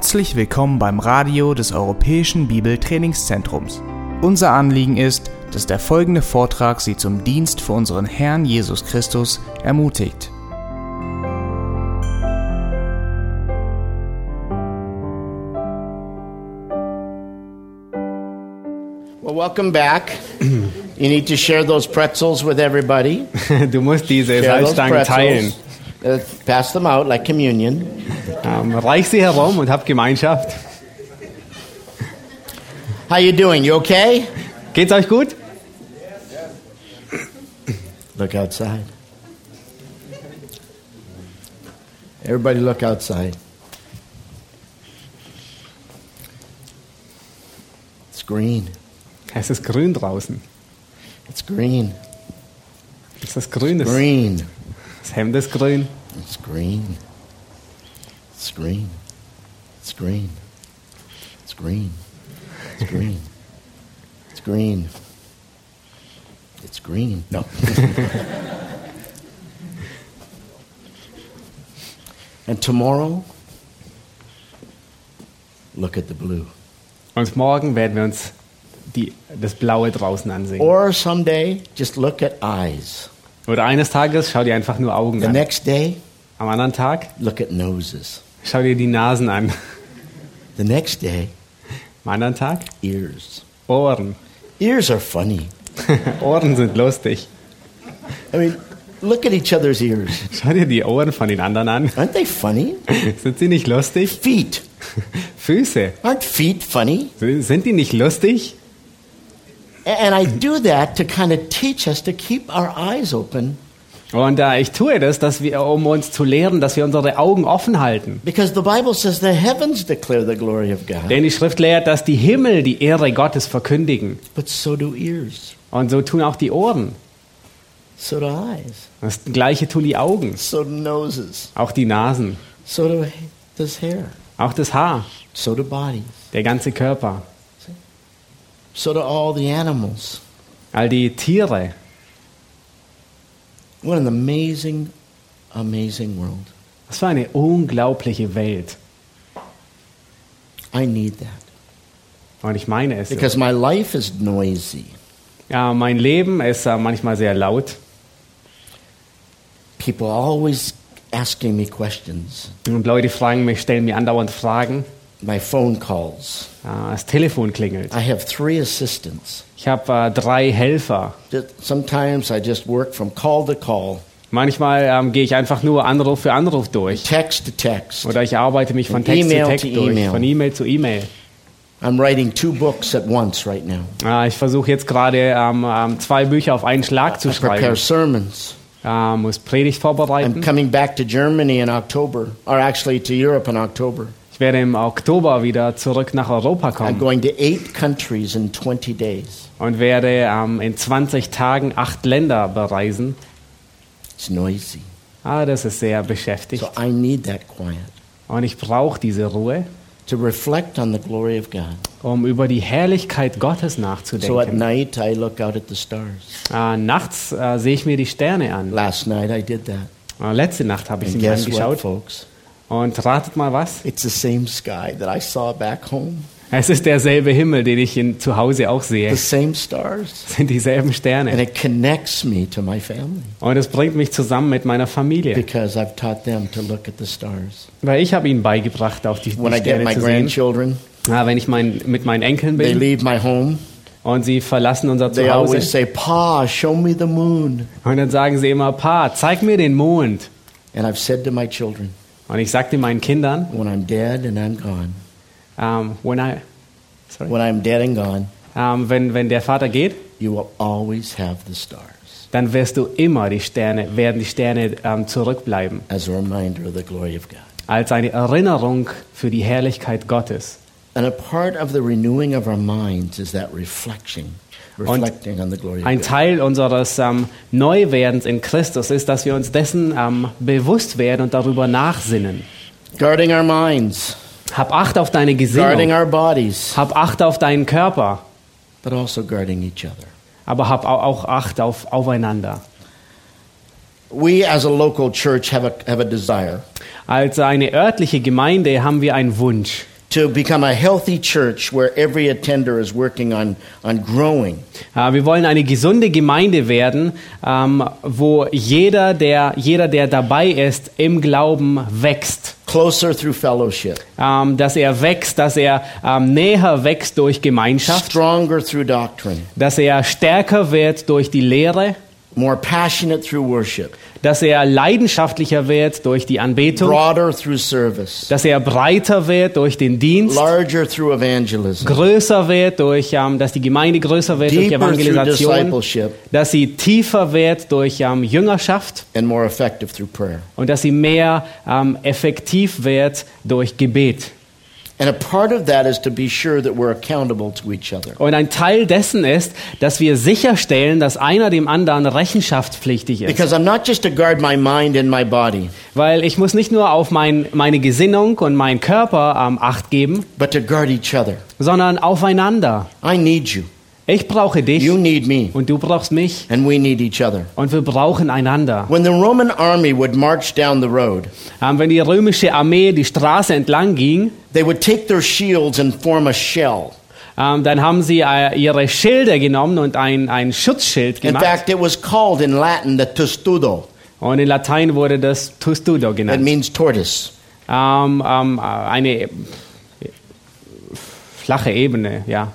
Herzlich willkommen beim Radio des Europäischen Bibeltrainingszentrums. Unser Anliegen ist, dass der folgende Vortrag Sie zum Dienst für unseren Herrn Jesus Christus ermutigt. Well, welcome back. You need to share those pretzels with everybody. Du musst diese Salzstangen teilen. Uh, pass them out like communion. Ähm, reich sie herum und hab Gemeinschaft. How you doing? You okay? Geht's euch gut? Look outside. Everybody look outside. It's green. Es ist grün draußen. It's green. Es ist grün. Das, Green. das Hemd ist grün. It's green. It's green. It's green. It's green. It's green. It's green. It's green. No. and tomorrow, look at the blue. Und morgen werden wir uns die, das Blaue draußen ansehen. Or someday, just look at eyes. Oder eines Tages schau dir einfach nur Augen The an. next day, Am anderen Tag look at noses. Schau dir die Nasen an. The next day, Am anderen Tag ears. Ohren. Ears are funny. Ohren sind lustig. I mean, look at each other's ears. Schau dir die Ohren von den anderen an. Aren't they funny? Sind sie nicht lustig? Feet. Füße. Aren't feet funny? Sind die nicht lustig? And I do that to kind of teach us to keep our eyes open Und äh, ich tue das, dass wir, um uns zu lehren, dass wir unsere Augen offen halten. because the Bible says the heavens declare the glory of God, Denn die Schrift lehrt, dass die Himmel die Ehre Gottes verkündigen. but so do ears, Und so tun auch die Ohren. so do eyes, Das gleiche tun die Augen. so do noses, Auch die Nasen. so do does hair, Auch das Haar. so do bodies, Der ganze Körper. so do all the animals. All die Tiere. What an amazing, amazing world. Was für eine unglaubliche Welt. I need that Und ich meine es. so. because my life is noisy. Ja, mein Leben ist äh, manchmal sehr laut. People always asking me questions. Und Leute fragen mich, stellen mir andauernd Fragen. My phone calls. Äh, Das Telefon klingelt. I have three assistants. Ich habe äh, drei Helfer. Sometimes I just work from call to call, Manchmal ähm, gehe ich einfach nur Anruf für Anruf durch. text to text. Oder ich arbeite mich von Text zu Text durch, E-Mail. von E-Mail zu E-Mail. I'm writing two books at once right now. Ah, ich versuche jetzt gerade ähm, ähm, zwei Bücher auf einen Schlag zu I prepare schreiben. sermons. Ähm, muss Predigt I'm vorbereiten. coming back to Germany in October, or actually to Europe in October. Ich werde im Oktober wieder zurück nach Europa I'm kommen going to eight countries in 20 days. und werde ähm, in 20 Tagen acht Länder bereisen. It's noisy. Ah, das ist sehr beschäftigt. So I need that quiet Und ich brauche diese Ruhe, to reflect on the glory of God. um über die Herrlichkeit Gottes So at nachzudenken. night I look out at the stars. Ah, nachts äh, sehe ich mir die Sterne an. Last night I did that. Ah, letzte Nacht habe ich sie mir guess what, angeschaut. folks? Und ratet mal was? It's the same sky that I saw back home. Es ist derselbe Himmel, den ich in, zu Hause auch sehe. The Es same stars. sind dieselben And Sterne. it connects me to my family Und es bringt mich zusammen mit meiner Familie. because I've taught them to look at the stars. Weil ich habe ihnen beigebracht, auf die, die When I get Sterne my zu sehen. grandchildren, Ah, wenn ich mein, mit meinen Enkeln they bin leave my home. und sie verlassen unser They always Zuhause. say, Pa, show me the moon. Und dann sagen sie immer, Pa, zeig mir den Mond. And I've said to my children, Und ich sagte meinen Kindern, when I'm dead and I'm gone, ähm, when I, sorry, when I'm dead and gone, ähm, wenn, wenn der Vater geht, you will always have the stars dann wirst du immer die Sterne, werden die Sterne ähm, zurückbleiben. as a reminder of the glory of God. Als eine Erinnerung für die Herrlichkeit Gottes. And a part of the renewing of our minds is that reflection, of Ein. Teil unseres ähm, Neuwerdens in Christus ist, dass wir uns dessen ähm, bewusst werden und darüber nachsinnen. Guarding our minds, Hab Acht auf deine guarding Gesinnung. our bodies, Hab Acht auf deinen Körper. but also guarding each other. Aber hab au- auch Acht auf, aufeinander. We as a local church have a, have a desire Als eine örtliche Gemeinde haben wir einen Wunsch. To become a healthy church where every attender is working on, on growing. Äh, Wir wollen eine gesunde Gemeinde werden, ähm, wo jeder der, jeder, der dabei ist, im Glauben wächst. Closer through fellowship, Ähm, Dass er wächst, dass er ähm, näher wächst durch Gemeinschaft, stronger through doctrine, dass er stärker wird durch die Lehre, more passionate through worship, dass er leidenschaftlicher wird durch die Anbetung, dass er breiter wird durch den Dienst, größer wird durch, ähm, dass die Gemeinde größer wird durch deeper Evangelisation, dass sie tiefer wird durch ähm, Jüngerschaft and more effective through prayer. und dass sie mehr ähm, effektiv wird durch Gebet. Und ein Teil dessen ist, dass wir sicherstellen, dass einer dem anderen rechenschaftspflichtig ist. Because I'm not just to guard my mind and my body, Weil ich muss nicht nur auf mein, meine Gesinnung und meinen Körper ähm, Acht geben, but to guard each other. sondern aufeinander. I need you. Ich brauche dich You need me. und du brauchst mich And we need each other. und wir brauchen einander. When the Roman army would march down the road, Ähm, wenn die römische Armee die Straße entlang ging, they would take their shields and form a shell. ähm, dann haben sie äh, ihre Schilde genommen und ein, ein Schutzschild In gemacht. fact, it was called in Latin the testudo. Und in Latein wurde das Tustudo That genannt. means tortoise. Ähm, ähm, äh, eine flache Ebene, ja.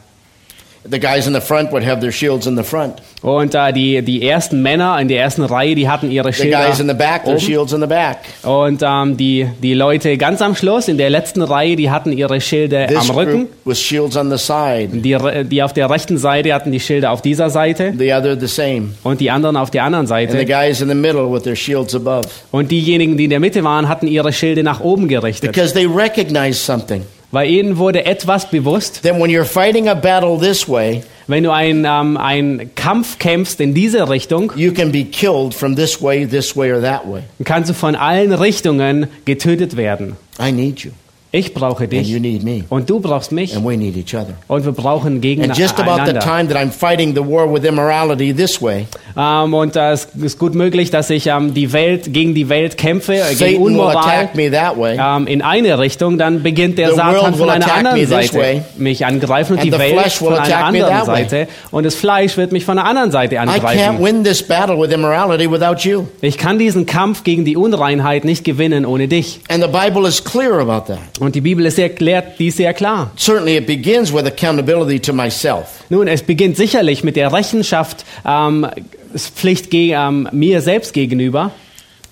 The guys in the front would have their shields in the front. Und äh, die, die ersten Männer in der ersten Reihe, die hatten ihre The guys in the Schilder back, their oben. shields in the back. Und ähm, die, die Leute ganz am Schluss, in der letzten Reihe, die hatten ihre Schilde This am Rücken. group with shields on the side. Die, die auf der rechten Seite hatten die Schilder auf dieser Seite The other the same. und die anderen auf der anderen And the Seite. guys in the middle with their shields above. Und diejenigen, die in der Mitte waren, hatten ihre Schilde nach oben gerichtet. Because they recognize something. Weil ihnen wurde etwas bewusst, That when you're fighting a battle this way, wenn du einen ähm, einen Kampf kämpfst in diese Richtung, you can be killed from this way, this way, or that way. kannst du von allen Richtungen getötet werden. I need you. Ich brauche And you dich need me. und du brauchst mich And we need each other. und wir brauchen And just about the gegeneinander. time that I'm fighting the war with immorality this way, Ähm, und äh, es ist gut möglich, dass ich ähm, die Welt gegen die Welt kämpfe, äh, gegen Satan will Unmoral attack me that way. ähm, in eine Richtung, dann beginnt der The Satan von einer anderen Seite way. mich angreifen und And die Welt von einer anderen. Seite und das Fleisch wird mich von der anderen Seite I can't angreifen. win this battle with immorality without you. Ich kann diesen Kampf gegen die Unreinheit nicht gewinnen ohne dich. And the Bible is clear about that. Und die Bibel ist erklärt dies sehr klar. Certainly, it begins with accountability to myself. Nun, es beginnt sicherlich mit der Rechenschaft ähm, Pflicht ähm, mir selbst gegenüber.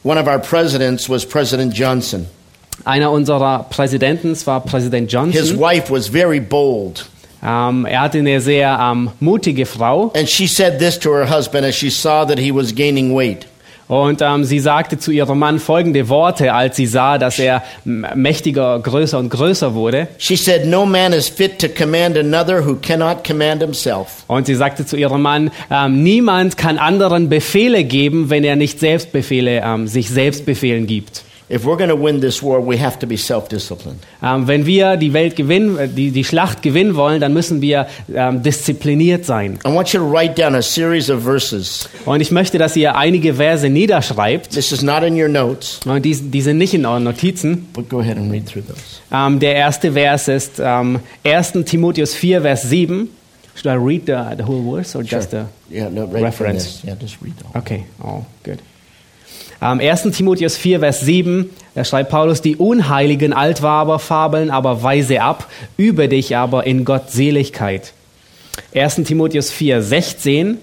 One of our presidents was President Johnson. Einer unserer Präsidenten war Präsident His Johnson. wife was very bold. Ähm, er hatte eine sehr ähm, mutige Frau And she said this to her husband as she saw that he was gaining weight. Und ähm, sie sagte zu ihrem Mann folgende Worte, als sie sah, dass er mächtiger, größer und größer wurde. She said, No man is fit to command another who cannot command himself. Und sie sagte zu ihrem Mann, ähm, niemand kann anderen Befehle geben, wenn er nicht selbst Befehle, ähm, sich selbst Befehlen gibt. If we're going to win this war, we have to be self disciplined. Ähm, wenn wir die Welt gewinnen, äh, die, die Schlacht gewinnen wollen, dann müssen wir ähm, diszipliniert sein. I want you to write down a series of verses. Und ich möchte, dass ihr einige Verse niederschreibt. This is not in your notes, Und die, die sind nicht in euren Notizen. but go ahead and read through those. Ähm, der erste Vers ist ähm, 1. Timotheus 4, Vers 7. Should I read the, the whole verse or just the... Yeah, no, right reference. Yeah, just read the whole. Okay, oh, good. Ähm, 1. Timotheus 4, Vers 7, da schreibt Paulus, die unheiligen Altwaber fabeln aber weise ab, übe dich aber in Gottseligkeit. 1. Timotheus 4, 16,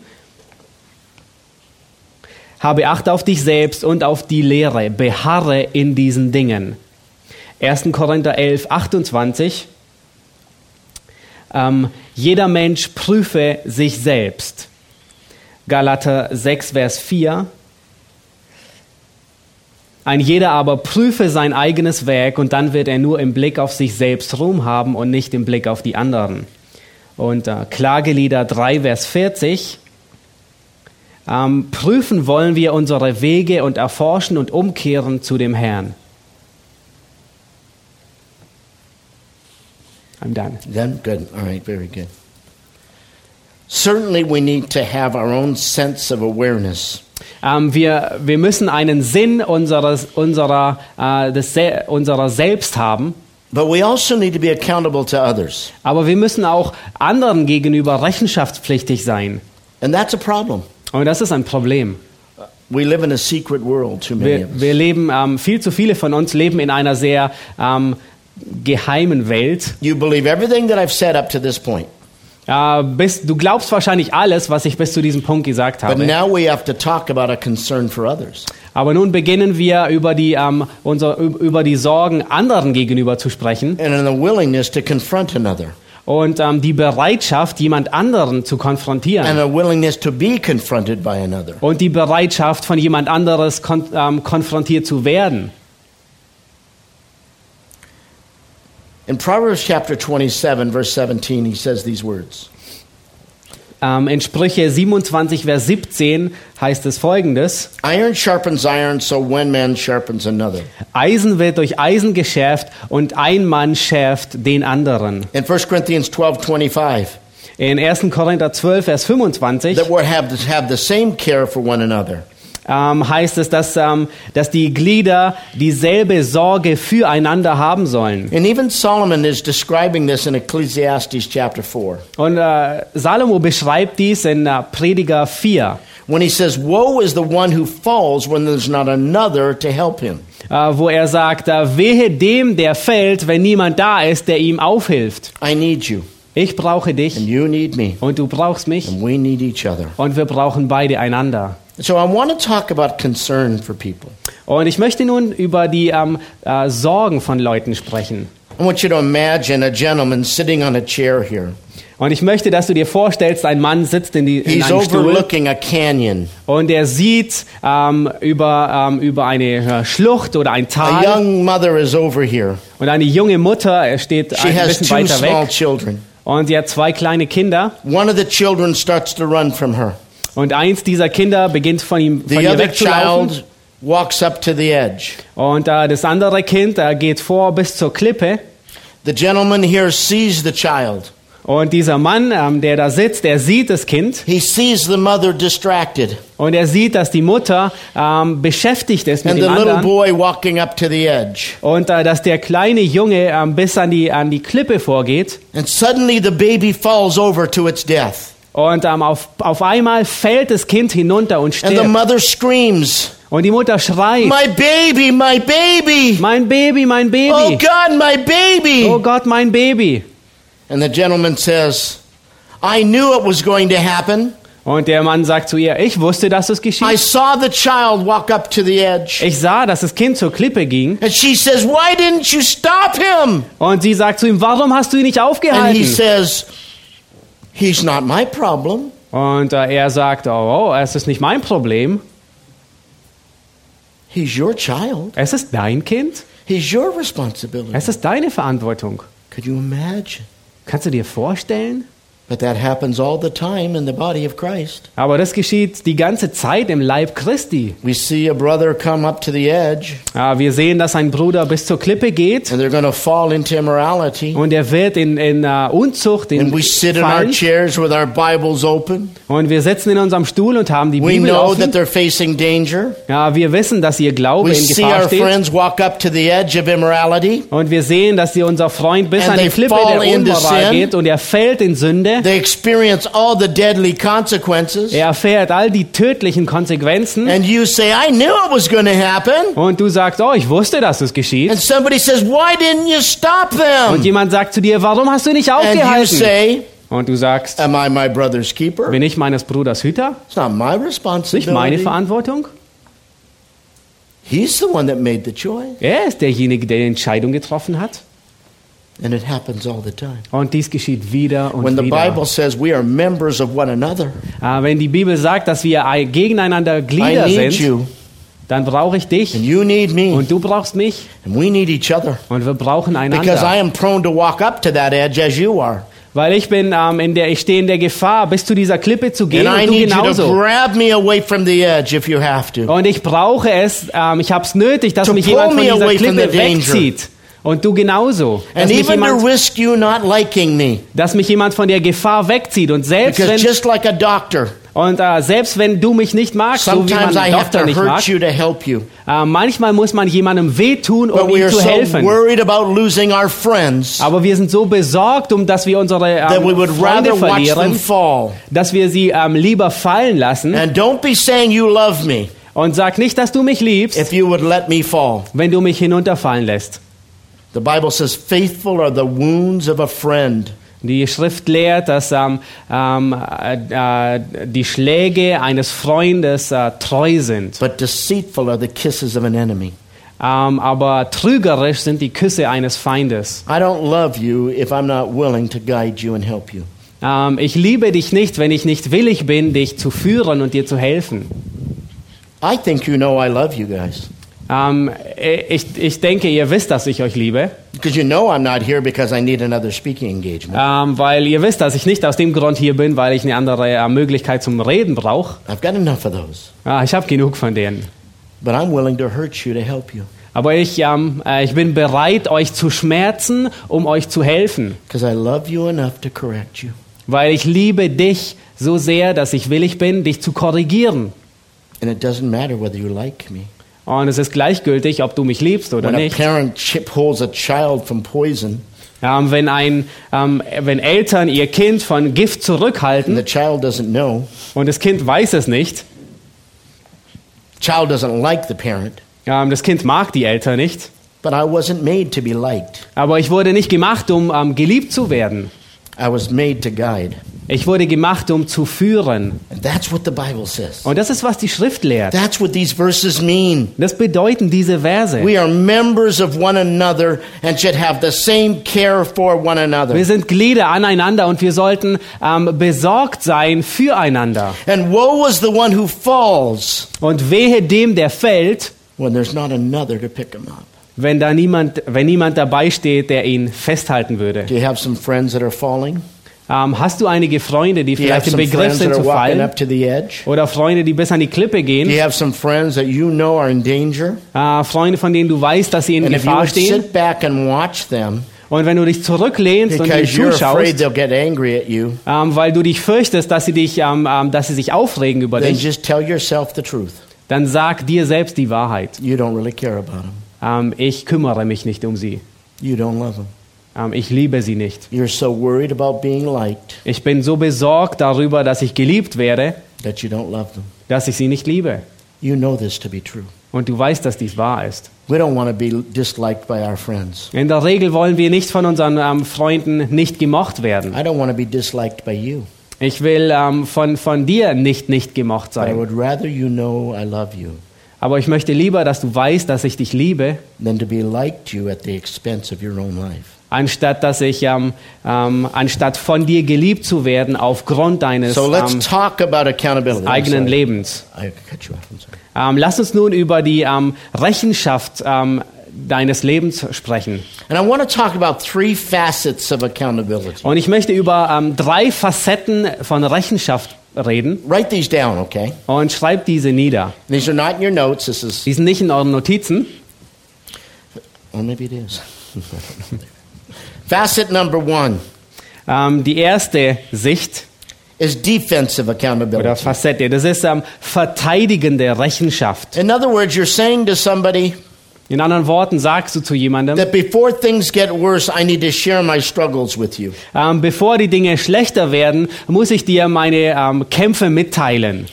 habe Acht auf dich selbst und auf die Lehre, beharre in diesen Dingen. 1. Korinther 11, 28, ähm, jeder Mensch prüfe sich selbst. Galater 6, Vers 4. Ein jeder aber prüfe sein eigenes Werk und dann wird er nur im Blick auf sich selbst Ruhm haben und nicht im Blick auf die anderen. Und äh, Klagelieder 3, Vers 40. Ähm, prüfen wollen wir unsere Wege und erforschen und umkehren zu dem Herrn. I'm done. Then, good. All right, very good. Certainly, we need to have our own sense of awareness. Ähm, wir, wir müssen einen Sinn unseres, unserer, äh, des, Se- unserer selbst haben. But we also need to be accountable to others. Aber wir müssen auch anderen gegenüber rechenschaftspflichtig sein. And that's a problem. Und das ist ein Problem. We live in a secret world, too many Wir, wir leben, ähm, viel zu viele von uns leben in einer sehr ähm, geheimen Welt. You believe everything that I've said up to this point. Äh, bis, du glaubst wahrscheinlich alles, was ich bis zu diesem Punkt gesagt But habe. now we have to talk about a concern for others. Aber nun beginnen wir über die, ähm, unser, über die Sorgen anderen gegenüber zu sprechen And in the willingness to confront another. und ähm, die Bereitschaft, jemand anderen zu And konfrontieren. a willingness to be confronted by another. Und die Bereitschaft, von jemand anderes kon ähm, konfrontiert zu werden. In Proverbs chapter 27, verse 17, he says these words Ähm, in Sprüche 27, Vers 17 heißt es folgendes. Iron sharpens iron, so one man sharpens another. Eisen wird durch Eisen geschärft und ein Mann schärft den anderen. In 1 Corinthians 12, 25, In 1. Korinther 12, Vers 25 that we have have the same care for one another. Ähm, heißt es, dass, ähm, dass die Glieder dieselbe Sorge füreinander haben sollen. And even Solomon is describing this in Ecclesiastes chapter 4. Und äh, Salomo beschreibt dies in äh, Prediger 4, When he says, Woe is the one who falls when there's not another to help him. äh, wo er sagt, äh, wehe dem, der fällt, wenn niemand da ist, der ihm aufhilft. I need you, Ich brauche and dich you need me, und du brauchst mich and we need each other. und wir brauchen beide einander. So I want to talk about concern for people. Und ich möchte nun über die ähm, äh, Sorgen von Leuten sprechen. I want you to imagine a gentleman sitting on a chair here. Und ich möchte, dass du dir vorstellst, ein Mann sitzt in, die, in He's einem Stuhl a canyon. und er sieht ähm, über, ähm, über eine äh, Schlucht oder ein A Tal young mother is over here. und eine junge Mutter er steht She ein has bisschen two weiter small weg children. und sie hat zwei kleine Kinder One of the children starts to run from her. Und eins dieser Kinder beginnt von ihm von The ihr other wegzulaufen walks up to the edge. und äh, das andere Kind äh, geht vor bis zur Klippe The gentleman here sees the child. und dieser Mann, ähm, der da sitzt, der sieht das Kind He sees the mother distracted und er sieht, dass die Mutter ähm, beschäftigt ist mit and dem the little anderen boy walking up to the edge. und äh, dass der kleine Junge ähm, bis an die, an die Klippe vorgeht And suddenly the baby falls over to its death. Und ähm, auf, auf einmal fällt das Kind hinunter und And the stirbt. mother screams, Und die Mutter schreit, My baby, my baby! mein Baby, mein Oh Baby, God, my baby! oh Gott, mein Baby. And the gentleman says, I knew it was going to happen. Und der Mann sagt zu ihr, ich wusste, dass es I geschieht. saw the child walk up to the edge. Ich sah, dass das Kind zur Klippe ging. And she says, Why didn't you stop him? Und sie sagt zu ihm, warum hast du ihn nicht And he aufgehalten? says, He's not my problem. Und äh, er sagt, oh, oh, es ist nicht mein Problem. He's your child. Es ist dein Kind. He's your responsibility. Es ist deine Verantwortung. Could you imagine? Kannst du dir vorstellen? But that happens all the time in the body of Christ. Aber das geschieht die ganze Zeit im Leib Christi. We see a brother come up to the edge, Ja, wir sehen, dass ein Bruder bis zur Klippe geht and they're going to fall into immorality. und er wird in, in uh, Unzucht in And we sit in our fallen. chairs with our Bibles open. Und wir sitzen in unserem Stuhl und haben die We Bibel know that offen. they're facing danger. Ja, wir wissen, dass ihr Glaube We in see Gefahr our steht. friends walk up to the edge of immorality. Und wir sehen, dass ihr unser Freund bis And an die Klippe der Unmoral geht und er fällt in Sünde. They experience all the deadly consequences. Er erfährt all die tödlichen Konsequenzen. And you say, I knew it was going to happen. Und du sagst, oh, ich wusste, dass es geschieht. And somebody says, Why didn't you stop Und them? jemand sagt zu dir, warum hast du nicht And you aufgehalten? say, Und du sagst, Am I my brother's keeper? bin ich meines Bruders Hüter? It's not my Ist nicht meine responsibility. Verantwortung? He's the one that made the choice. Er ist derjenige, der die Entscheidung getroffen hat. And it happens all the time. Und dies geschieht wieder und When the wieder. Bible says we are members of one another, Ah, wenn die Bibel sagt, dass wir ein- gegeneinander Glieder I need sind, you, dann brauche ich and dich you need me, und du brauchst mich and we need each other. und wir brauchen Because I einander. am prone to walk up to that edge as you are. Weil ich bin ähm, in der, ich stehe in der Gefahr, bis zu dieser Klippe zu gehen And und du genauso. Und ich brauche es, ähm, ich habe es nötig, dass mich jemand von dieser Klippe wegzieht. Und du genauso. Dass And mich, jemand, risk you not liking me. dass mich jemand von der Gefahr wegzieht. Und selbst Because wenn, just like a doctor, Und äh, selbst wenn du mich nicht magst, so wie man have Doktor to nicht mag, äh, manchmal muss man jemandem wehtun, um ihm zu so helfen. our friends Aber wir sind so besorgt, um dass wir unsere that we ähm, would Freunde verlieren, fall. dass wir sie ähm, lieber fallen lassen. And don't be saying you love me Und sag nicht, dass du mich liebst, if you would let me fall. wenn du mich hinunterfallen lässt. The Bible says, faithful are the wounds of a friend. Die Schrift lehrt, dass ähm, ähm, äh, äh, die Schläge eines Freundes äh, treu sind. But deceitful are the kisses of an enemy. Ähm, aber trügerisch sind die Küsse eines Feindes. I don't love you if I'm not willing to guide you and help you. Ähm, ich liebe dich nicht, wenn ich nicht willig bin, dich zu führen und dir zu helfen. I think you know I love you guys. Ähm, ich, ich denke, ihr wisst, dass ich euch liebe, Because you know I'm not here because I need another speaking engagement. ähm, weil ihr wisst, dass ich nicht aus dem Grund hier bin, weil ich eine andere äh, Möglichkeit zum Reden brauche. I've got enough of those. Ah, ich habe genug von denen. But I'm willing to hurt you to help you. Aber ich, ähm, äh, ich bin bereit, euch zu schmerzen, um euch zu helfen. Because I love you enough to correct you. Weil ich liebe dich so sehr, dass ich willig bin, dich zu korrigieren. And it doesn't matter whether you like me. Und es ist gleichgültig, ob du mich liebst oder When a nicht. parent chip holds a child from poison Ähm, wenn, ein, ähm, wenn Eltern ihr Kind von Gift and zurückhalten the child doesn't know, und das Kind weiß es nicht, child doesn't like the parent, ähm, das Kind mag die Eltern nicht, but I wasn't made to be liked. aber ich wurde nicht gemacht, um ähm, geliebt zu werden. I was made to guide. Ich wurde gemacht, um zu führen. And that's what the Bible says. Und das ist, was die Schrift lehrt. That's what these verses mean. Das bedeuten diese Verse. We are members of one another and should have the same care for one another. Wir sind Glieder aneinander und wir sollten ähm, besorgt sein füreinander. And woe is the one who falls Und wehe dem, der fällt, when there's not another to pick him up. Wenn da niemand, wenn niemand dabei steht, der ihn festhalten würde. Do you have some friends that are falling? Ähm, hast du einige Freunde, die vielleicht im Begriff sind zu fallen? Oder Freunde, die bis an die Klippe gehen? you know are in danger? Äh, Freunde, von denen du weißt, dass sie in And Gefahr stehen? them Und wenn du dich zurücklehnst und ihnen zuschaust, you, ähm, weil du dich fürchtest, dass sie, dich, ähm, ähm, dass sie sich aufregen über dich, just tell yourself the truth. dann sag dir selbst die Wahrheit. Really them. Ähm, ich kümmere mich nicht um sie. You don't love them. Ähm, ich liebe sie nicht. You're so worried about being liked Ich bin so besorgt darüber, dass ich geliebt werde, that you don't love them. dass ich sie nicht liebe. You know this to be true. Und du weißt, dass dies wahr ist. We don't want to be disliked by our friends. In der Regel wollen wir nicht von unseren ähm, Freunden nicht gemocht werden. I don't want to be disliked by you. Ich will ähm, von, von dir nicht nicht gemocht But I sein. would rather you know I love you Aber ich möchte lieber, dass du weißt, dass ich dich liebe, than to be liked you at the expense of your own life. anstatt dass ich ähm, ähm, anstatt von dir geliebt zu werden aufgrund deines So let's ähm, talk about accountability. I'm eigenen sorry. Lebens. I cut you off. I'm sorry. Ähm, lass uns nun über die ähm, Rechenschaft ähm, deines Lebens sprechen. And I want to talk about three facets of accountability. Und ich möchte über ähm, drei Facetten von Rechenschaft reden. Write these down, okay? Und schreibt diese nieder. These are not in your notes. This is, Die sind nicht in euren Notizen. oh, maybe it is. Facet number one Ähm, die erste Sicht is defensive oder accountability. Facette, das ist ähm, verteidigende Rechenschaft. In other words, you're saying to somebody In anderen Worten sagst du zu jemandem, that before things get worse, I need to share my struggles with you. ähm, bevor die Dinge schlechter werden, muss ich dir meine ähm, Kämpfe mitteilen.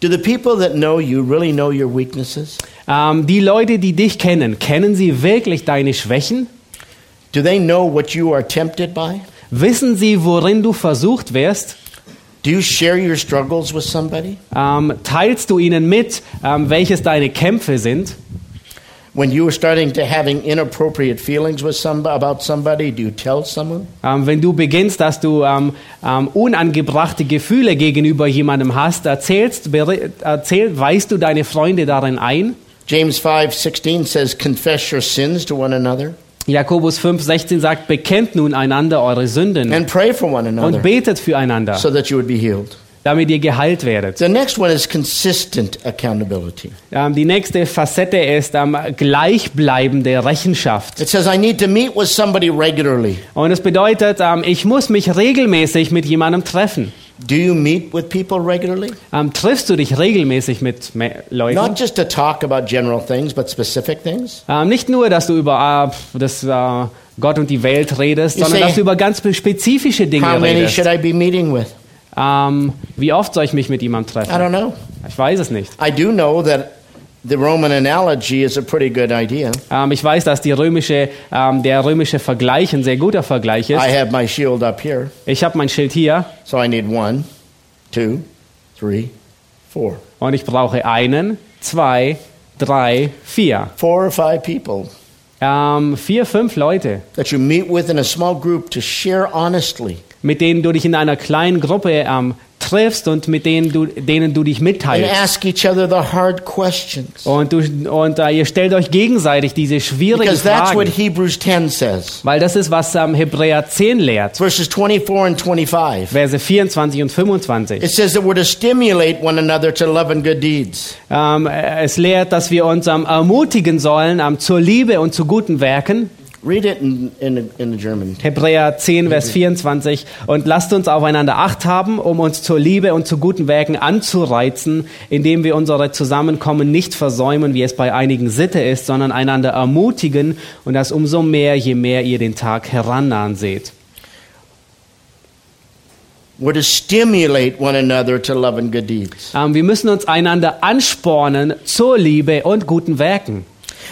Do the people that know you really know your weaknesses? Ähm, die Leute, die dich kennen, kennen sie wirklich deine Schwächen? Do they know what you are tempted by? Wissen sie, worin du versucht wirst? Do you share your struggles with somebody? Ähm, teilst du ihnen mit, ähm, welches deine Kämpfe sind? When you are starting to having inappropriate feelings with some, about somebody, do you tell someone? Ähm, wenn du beginnst, dass du ähm, ähm, unangebrachte Gefühle gegenüber jemandem hast, erzählst, erzähl, weist du deine Freunde darin ein? James 5:16 says, "Confess your sins to one another Jakobus 5,16 sagt, bekennt nun einander eure Sünden and pray for one und another betet füreinander, so that you would be healed." Damit ihr geheilt werdet. The next one is consistent accountability. Ähm, die nächste Facette ist ähm, gleichbleibende Rechenschaft. It says, "I need to meet with somebody regularly. Und es bedeutet, ähm, ich muss mich regelmäßig mit jemandem treffen. Do you meet with people regularly? Ähm, triffst du dich regelmäßig mit Leuten? Not just to talk about general things, but specific things? Ähm, nicht nur, dass du über äh, das, äh, Gott und die Welt redest, You sondern say, dass du über ganz spezifische How Dinge many redest. should I be meeting with? Ähm, wie oft soll ich mich mit jemandem I treffen? don't know. Ich weiß es nicht. I do know that the Roman analogy is a pretty good idea. Ähm, ich weiß, dass die römische, ähm, der römische Vergleich ein sehr guter Vergleich ist. I have my shield up here, Ich habe mein Schild hier so I need one, two, three, four. und ich brauche einen, zwei, drei, vier. Four or five people vier, fünf Leute, that you meet with in a small group to share honestly. Mit denen du dich in einer kleinen Gruppe ähm, triffst und mit denen du, denen du dich And mitteilst. Und, du, und äh, ihr stellt euch gegenseitig diese schwierigen Because that's what Fragen. Hebrews 10 says. Weil das ist, was ähm, Hebräer 10 lehrt. Verses 24 and 25. Verse 24 und 25. It says that we're to stimulate one another to love and good deeds. Ähm, es lehrt, dass wir uns ähm, ermutigen sollen zur Liebe und zu guten Werken. Read it in, in, in the German. Hebräer 10, Vers 24. Und lasst uns aufeinander Acht haben, um uns zur Liebe und zu guten Werken anzureizen, indem wir unsere Zusammenkommen nicht versäumen, wie es bei einigen Sitte ist, sondern einander ermutigen und das umso mehr, je mehr ihr den Tag herannahen seht. We're to stimulate one another to love and good deeds. Ähm, wir müssen uns einander anspornen zur Liebe und guten Werken.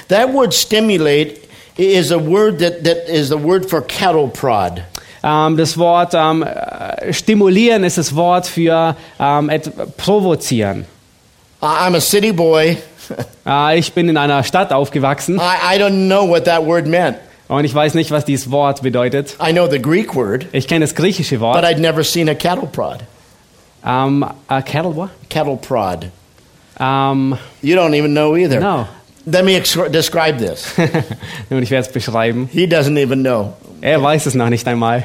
That word stimulate is a word that, that is the word for cattle prod. Ähm, das Wort ähm, äh, stimulieren ist das Wort für ähm, et- provozieren. I'm a city boy. Äh, ich bin in einer Stadt aufgewachsen I, I don't know what that word meant. und ich weiß nicht, was dieses Wort bedeutet. I know the Greek word, Ich kenne das griechische but Wort. I'd never seen a cattle prod. Ähm, äh, cattle what? Cattle prod. Ähm, You don't even know either. no. Let me describe this. Nun, ich werde es beschreiben. He doesn't even know. Er weiß es noch nicht einmal.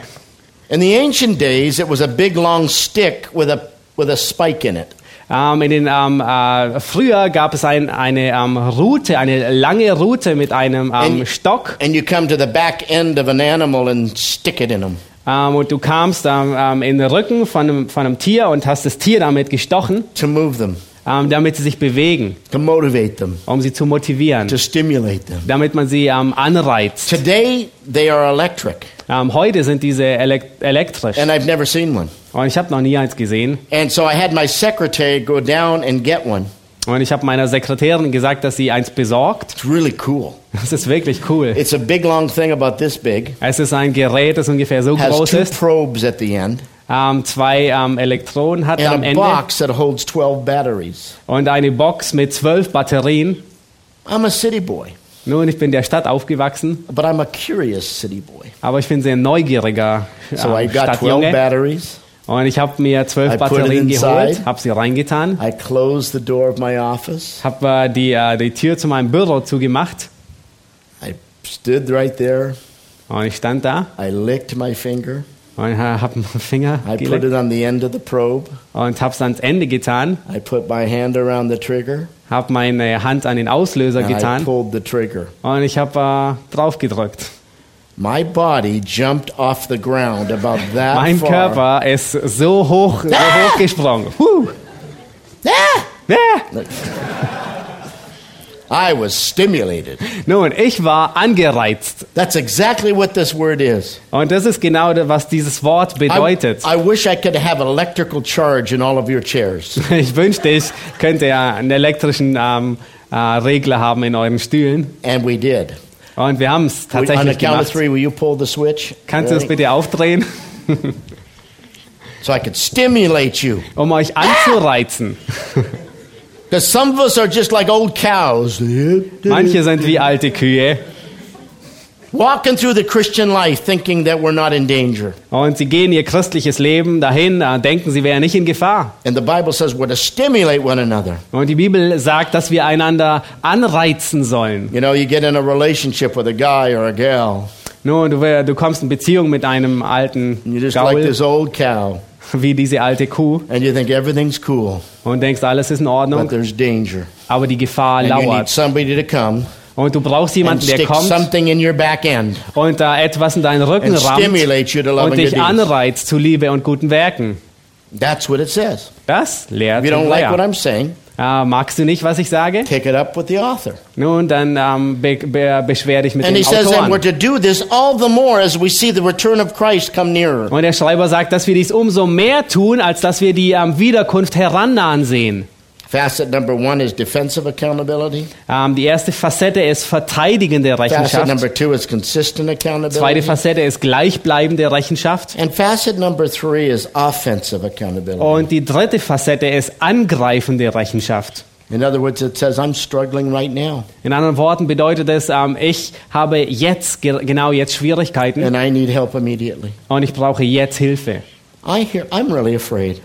In the ancient days, it was a big long stick with a, with a spike in it. Ähm, in den, ähm, äh, früher gab es ein, eine ähm, Rute, eine lange Rute mit einem And- Stock. And you come to the back end of an animal and stick it in them. Und du kamst in den Rücken von einem, von einem Tier und hast das Tier damit gestochen, to move them, ähm, damit sie sich bewegen, to motivate them, um sie zu motivieren, to stimulate them. damit man sie ähm, anreizt. Today, they are electric, Ähm, heute sind diese elek elektrisch and I've never seen one. und ich habe noch nie eins gesehen. And so I had my secretary go down and get one. Und ich habe meiner Sekretärin gesagt, dass sie eins besorgt. It's really cool. Das ist wirklich cool. It's a big, long thing about this big. Es ist ein Gerät, das ungefähr so Has groß two ist, probes at the end, ähm, zwei ähm, Elektroden hat am and a Ende box that holds 12 batteries. und eine Box mit zwölf Batterien. I'm a city boy, Nun, ich bin in der Stadt aufgewachsen, but I'm a curious city boy. aber ich bin sehr neugieriger So ähm, I got 12 Stadtjunge. batteries. Und ich habe mir zwölf Batterien geholt, habe sie reingetan, habe äh, die, äh, die Tür zu meinem Büro zugemacht I stood right there. und ich stand da I licked my finger. Und habe meinen Finger I put geleckt it on the end of the probe. und habe es ans Ende getan, I put my hand around the trigger. habe meine Hand an den Auslöser And I getan pulled the trigger. und ich habe äh, drauf gedrückt. My body jumped off the ground about that Mein far. Körper ist so hoch, so hoch gesprungen. Huh. Ah! Ja. I was stimulated. Nun, ich war angereizt. That's exactly what this word is. Und das ist genau was dieses Wort I, bedeutet. I wish I could have electrical charge in all of your chairs. Ich wünschte, ich könnte ja einen elektrischen ähm, äh, Regler haben in euren Stühlen. And we did. Und wir haben es We- on the tatsächlich of gemacht. three, will you pull the switch? Kannst du es bitte aufdrehen, So I could stimulate you. um euch anzureizen? Because some of us are just like old cows. Manche sind wie alte Kühe Walking through the Christian life thinking that we're not in danger. und sie gehen ihr christliches Leben dahin, äh, denken, sie wären nicht in Gefahr. And the Bible says we're to stimulate one another. Und die Bibel sagt, dass wir einander anreizen sollen. You know, you get in a relationship with a guy or a gal, Nun, du, du kommst in Beziehung mit einem alten just like Wie diese alte Kuh, and you think everything's cool, und denkst, alles ist in but Ordnung, there's danger. aber die Gefahr And you need lauert. somebody to come Und du brauchst and jemanden, der kommt something in your back end und da etwas in deinen Rücken rammt und dich anreizt zu Liebe und guten Werken. That's what it says. Das lehrt If you don't like what. I'm saying, Äh, magst du nicht, was ich sage? take it up with the author. Nun, dann ähm, be be beschwer dich mit And dem he says that we're Autoren. to do this all the more as we see the return of Christ come nearer. Und der Schreiber sagt, dass wir dies umso mehr tun, als dass wir die ähm, Wiederkunft herannahen sehen. Facet number one is defensive accountability. Ähm, die erste Facette ist verteidigende Facet Rechenschaft. number two is consistent Zweite accountability. Facette ist gleichbleibende Rechenschaft. And facet number three is offensive accountability. Und die dritte Facette ist angreifende Rechenschaft. In other words, it says, I'm struggling right now In anderen Worten bedeutet es, ähm, ich habe jetzt, ge genau jetzt Schwierigkeiten and I need help immediately. und ich brauche jetzt Hilfe. I hear, I'm really afraid.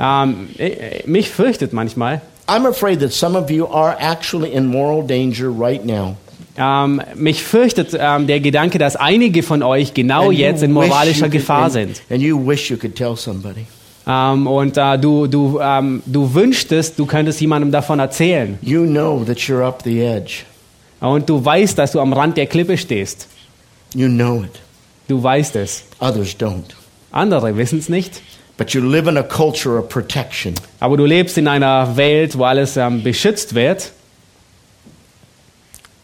Ähm, ich- mich fürchtet manchmal. I'm afraid that some of you are actually in moral danger right now. Ähm, mich fürchtet ähm, der Gedanke, dass einige von euch genau And jetzt in moralischer could- Gefahr and- sind. And you wish you could tell somebody. Ähm, und äh, du, du, ähm, du wünschtest, du könntest jemandem davon erzählen. You know that you're up the edge. Und du weißt, dass du am Rand der Klippe stehst. You know it. Du weißt es. Others don't. Andere wissen es nicht. But you live in a culture of protection. Aber du lebst in einer Welt, wo alles ähm, beschützt wird.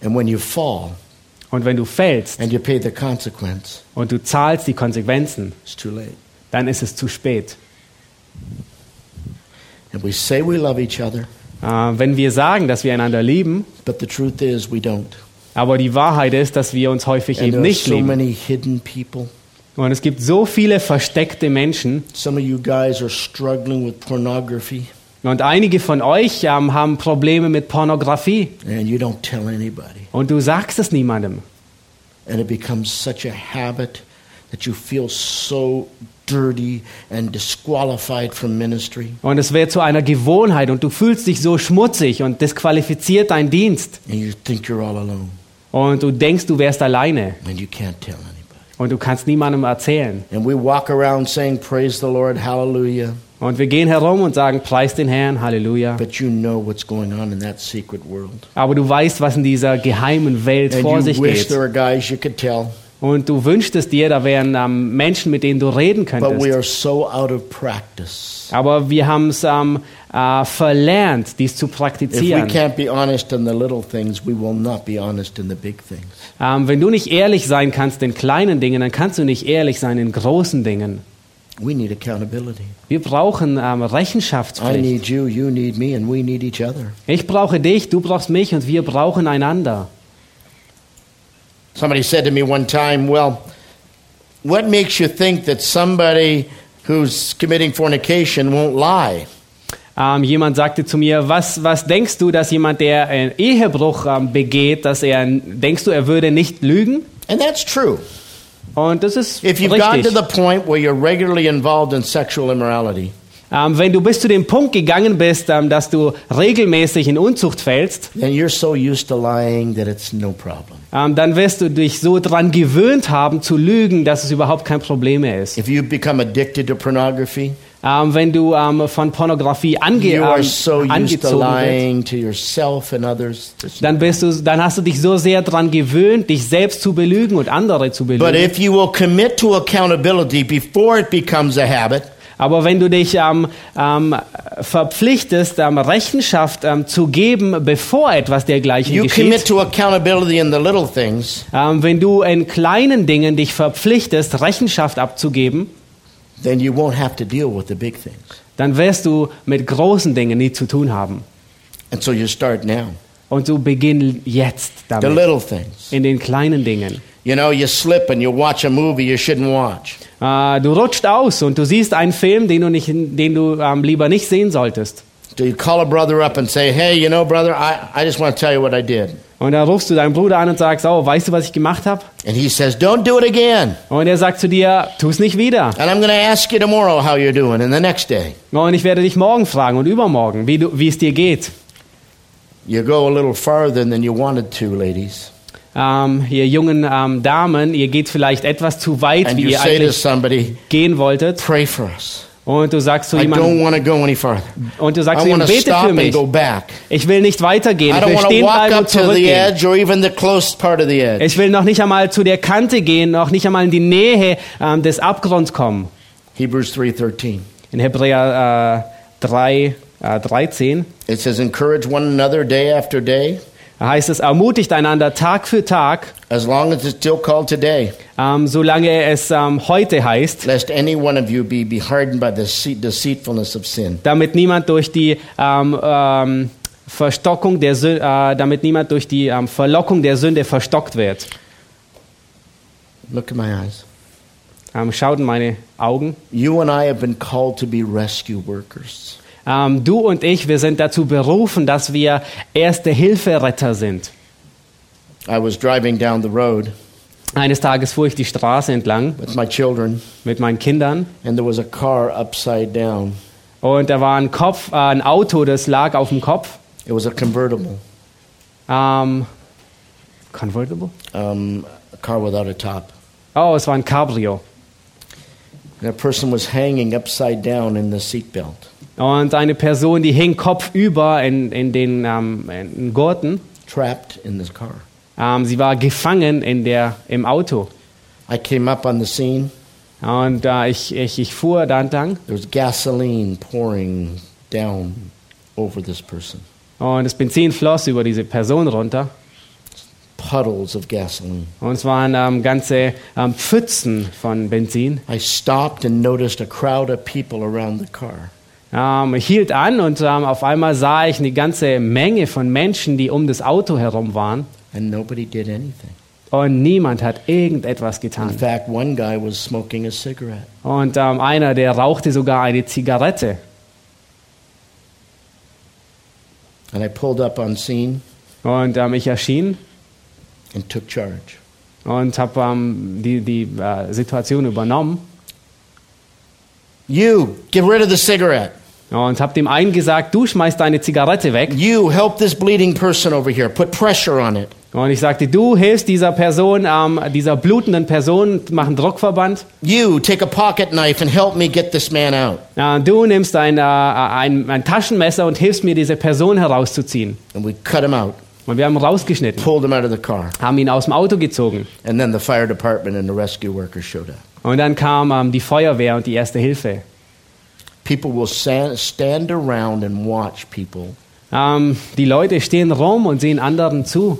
And when you fall Und wenn du fällst and you pay the consequence, und du zahlst die Konsequenzen, it's too late. dann ist es zu spät. And we say we love each other, Äh, wenn wir sagen, dass wir einander lieben, but the truth is we don't. aber die Wahrheit ist, dass wir uns häufig And eben nicht so lieben. Und es gibt so viele versteckte Menschen. Und einige von euch ähm, haben Probleme mit Pornografie. and you don't tell anybody. Und du sagst es niemandem. And it becomes such a habit that you feel so dirty and disqualified from ministry. Und es wird zu einer Gewohnheit und du fühlst dich so schmutzig und disqualifiziert dein Dienst. And you think you're all alone Und du denkst, du wärst alleine. and you can't tell anybody. Und du kannst niemandem erzählen. And we walk around saying, Praise the Lord, hallelujah. Und wir gehen herum und sagen, preis den Herrn, Halleluja. You know. Aber du weißt, was in dieser geheimen Welt vor And sich you wish geht. Und du wünschtest dir, da wären ähm, Menschen, mit denen du reden But we könntest. are so out of practice. Aber wir haben es ähm, äh, verlernt, dies zu praktizieren. things. Ähm, wenn du nicht ehrlich sein kannst in kleinen Dingen, dann kannst du nicht ehrlich sein in großen Dingen. We need accountability. Wir brauchen ähm, Rechenschaftspflicht. need you, you need me, and we need each other. Ich brauche dich, du brauchst mich und wir brauchen einander. Somebody said to me one time, Well, what makes you think that somebody who's committing fornication won't lie? Ähm, jemand sagte zu mir, was, was denkst du, dass jemand, der einen Ehebruch ähm, begeht, dass er, denkst du, er würde nicht lügen? And that's true. Und das ist If you've gotten to richtig. the point where you're regularly involved in sexual immorality, Ähm, wenn du bis zu dem Punkt gegangen bist, ähm, dass du regelmäßig in Unzucht fällst, then you're so used to lying that it's no problem. Ähm, dann wirst du dich so dran gewöhnt haben zu lügen, dass es überhaupt kein Problem mehr ist. If you become addicted to pornography, Ähm, wenn du ähm, von Pornografie ange you are ähm, so angezogen lying to yourself and others. There's no- dann, bist du, dann hast du dich so sehr dran gewöhnt, dich selbst zu belügen und andere zu belügen. But if you will commit to accountability before it becomes a habit, Aber wenn du dich ähm, ähm, verpflichtest, ähm, Rechenschaft ähm, zu geben, bevor etwas dergleichen you commit geschieht, to accountability in the little things, ähm, wenn du in kleinen Dingen dich verpflichtest, Rechenschaft abzugeben, then you won't have to deal with the big things. dann wirst du mit großen Dingen nie zu tun haben. And so you start now. Und du beginn jetzt The damit, little things. in den kleinen Dingen. You know, you slip and you watch a movie you shouldn't watch. Äh, du rutscht aus und du siehst einen Film, den du, nicht, den du ähm, lieber nicht sehen solltest. Do you call a brother up and say, hey, you know, brother, I, I just want to tell you what I did? Und dann rufst du deinen Bruder an und sagst, oh, weißt du, was ich gemacht habe? And he says, don't do it again. Und er sagt zu dir, tu es nicht wieder. And I'm going to ask you tomorrow how you're doing and the next day. Und ich werde dich morgen fragen und übermorgen, wie, du, wie es dir geht. You go a little farther than you wanted to, ladies. Ähm, ihr jungen ähm, Damen, ihr geht vielleicht etwas zu weit, And wie ihr eigentlich somebody, gehen wolltet. pray for us. Und du sagst zu jemandem, und du sagst zu ihm, bete für mich. Ich will nicht weitergehen. Ich will stehen bleiben und zurückgehen. Ich will noch nicht einmal zu der Kante gehen, noch nicht einmal in die Nähe ähm, des Abgrunds kommen. Hebrews 3:13. in Hebräer äh, 3, äh, 13. It says, Encourage one another day after day, Da heißt es, ermutigt einander Tag für Tag, as long as it's still called today, ähm, solange es ähm, heute heißt, lest any one of you be, be hardened by the deceit- deceitfulness of sin. damit niemand durch die ähm, ähm, Verstockung der Sü äh, damit niemand durch die Verlockung der Sünde verstockt wird. Look at my eyes. Schaut in meine Augen. You and I have been called to be rescue workers. Ähm, du und ich, wir sind dazu berufen, dass wir erste Hilferetter sind. I was driving down the road Eines Tages fuhr ich die Straße entlang with my children, mit meinen Kindern and there was a car upside down. und da war ein Kopf, äh, ein Auto, das lag auf dem Kopf. It was a convertible, Ähm, convertible? um, a car without a top. Oh, es war ein Cabrio. And a person was hanging upside down in the seatbelt. Und eine Person, die hing kopfüber in, in den ähm, in Gurten. trapped in this car. Ähm, sie war gefangen in der, im Auto. I came up on the scene. Und äh, ich, ich, ich fuhr da entlang There was gasoline pouring down over this person. und das Benzin floss über diese Person runter. Puddles of gasoline. Und es waren ähm, ganze ähm, Pfützen von Benzin. I stopped and noticed a crowd of people around the car. Ähm, ich hielt an und ähm, auf einmal sah ich eine ganze Menge von Menschen, die um das Auto herum waren. And nobody did anything. Und niemand hat irgendetwas In getan. fact, one guy was smoking a cigarette. Und ähm, einer, der rauchte sogar eine Zigarette. And I pulled up on scene Und ähm, ich erschien and took charge. und habe ähm, die, die äh, Situation übernommen You, get rid of the cigarette. Und habe dem einen gesagt, du schmeißt deine Zigarette weg. You, help this bleeding person over here. Put pressure on it. Und ich sagte, du hilfst dieser Person, ähm, dieser blutenden Person, mach einen Druckverband. You, take a pocket knife and help me get this man out. Äh, du nimmst ein, äh, ein, ein Taschenmesser und hilfst mir, diese Person herauszuziehen. And we cut him out, Und wir haben ihn rausgeschnitten, pulled him out of the car. haben ihn aus dem Auto gezogen. And then the fire department and the rescue workers showed up. Und dann kam ähm, die Feuerwehr und die Erste Hilfe. People will stand around and watch people Ähm, die Leute stehen rum und sehen anderen zu.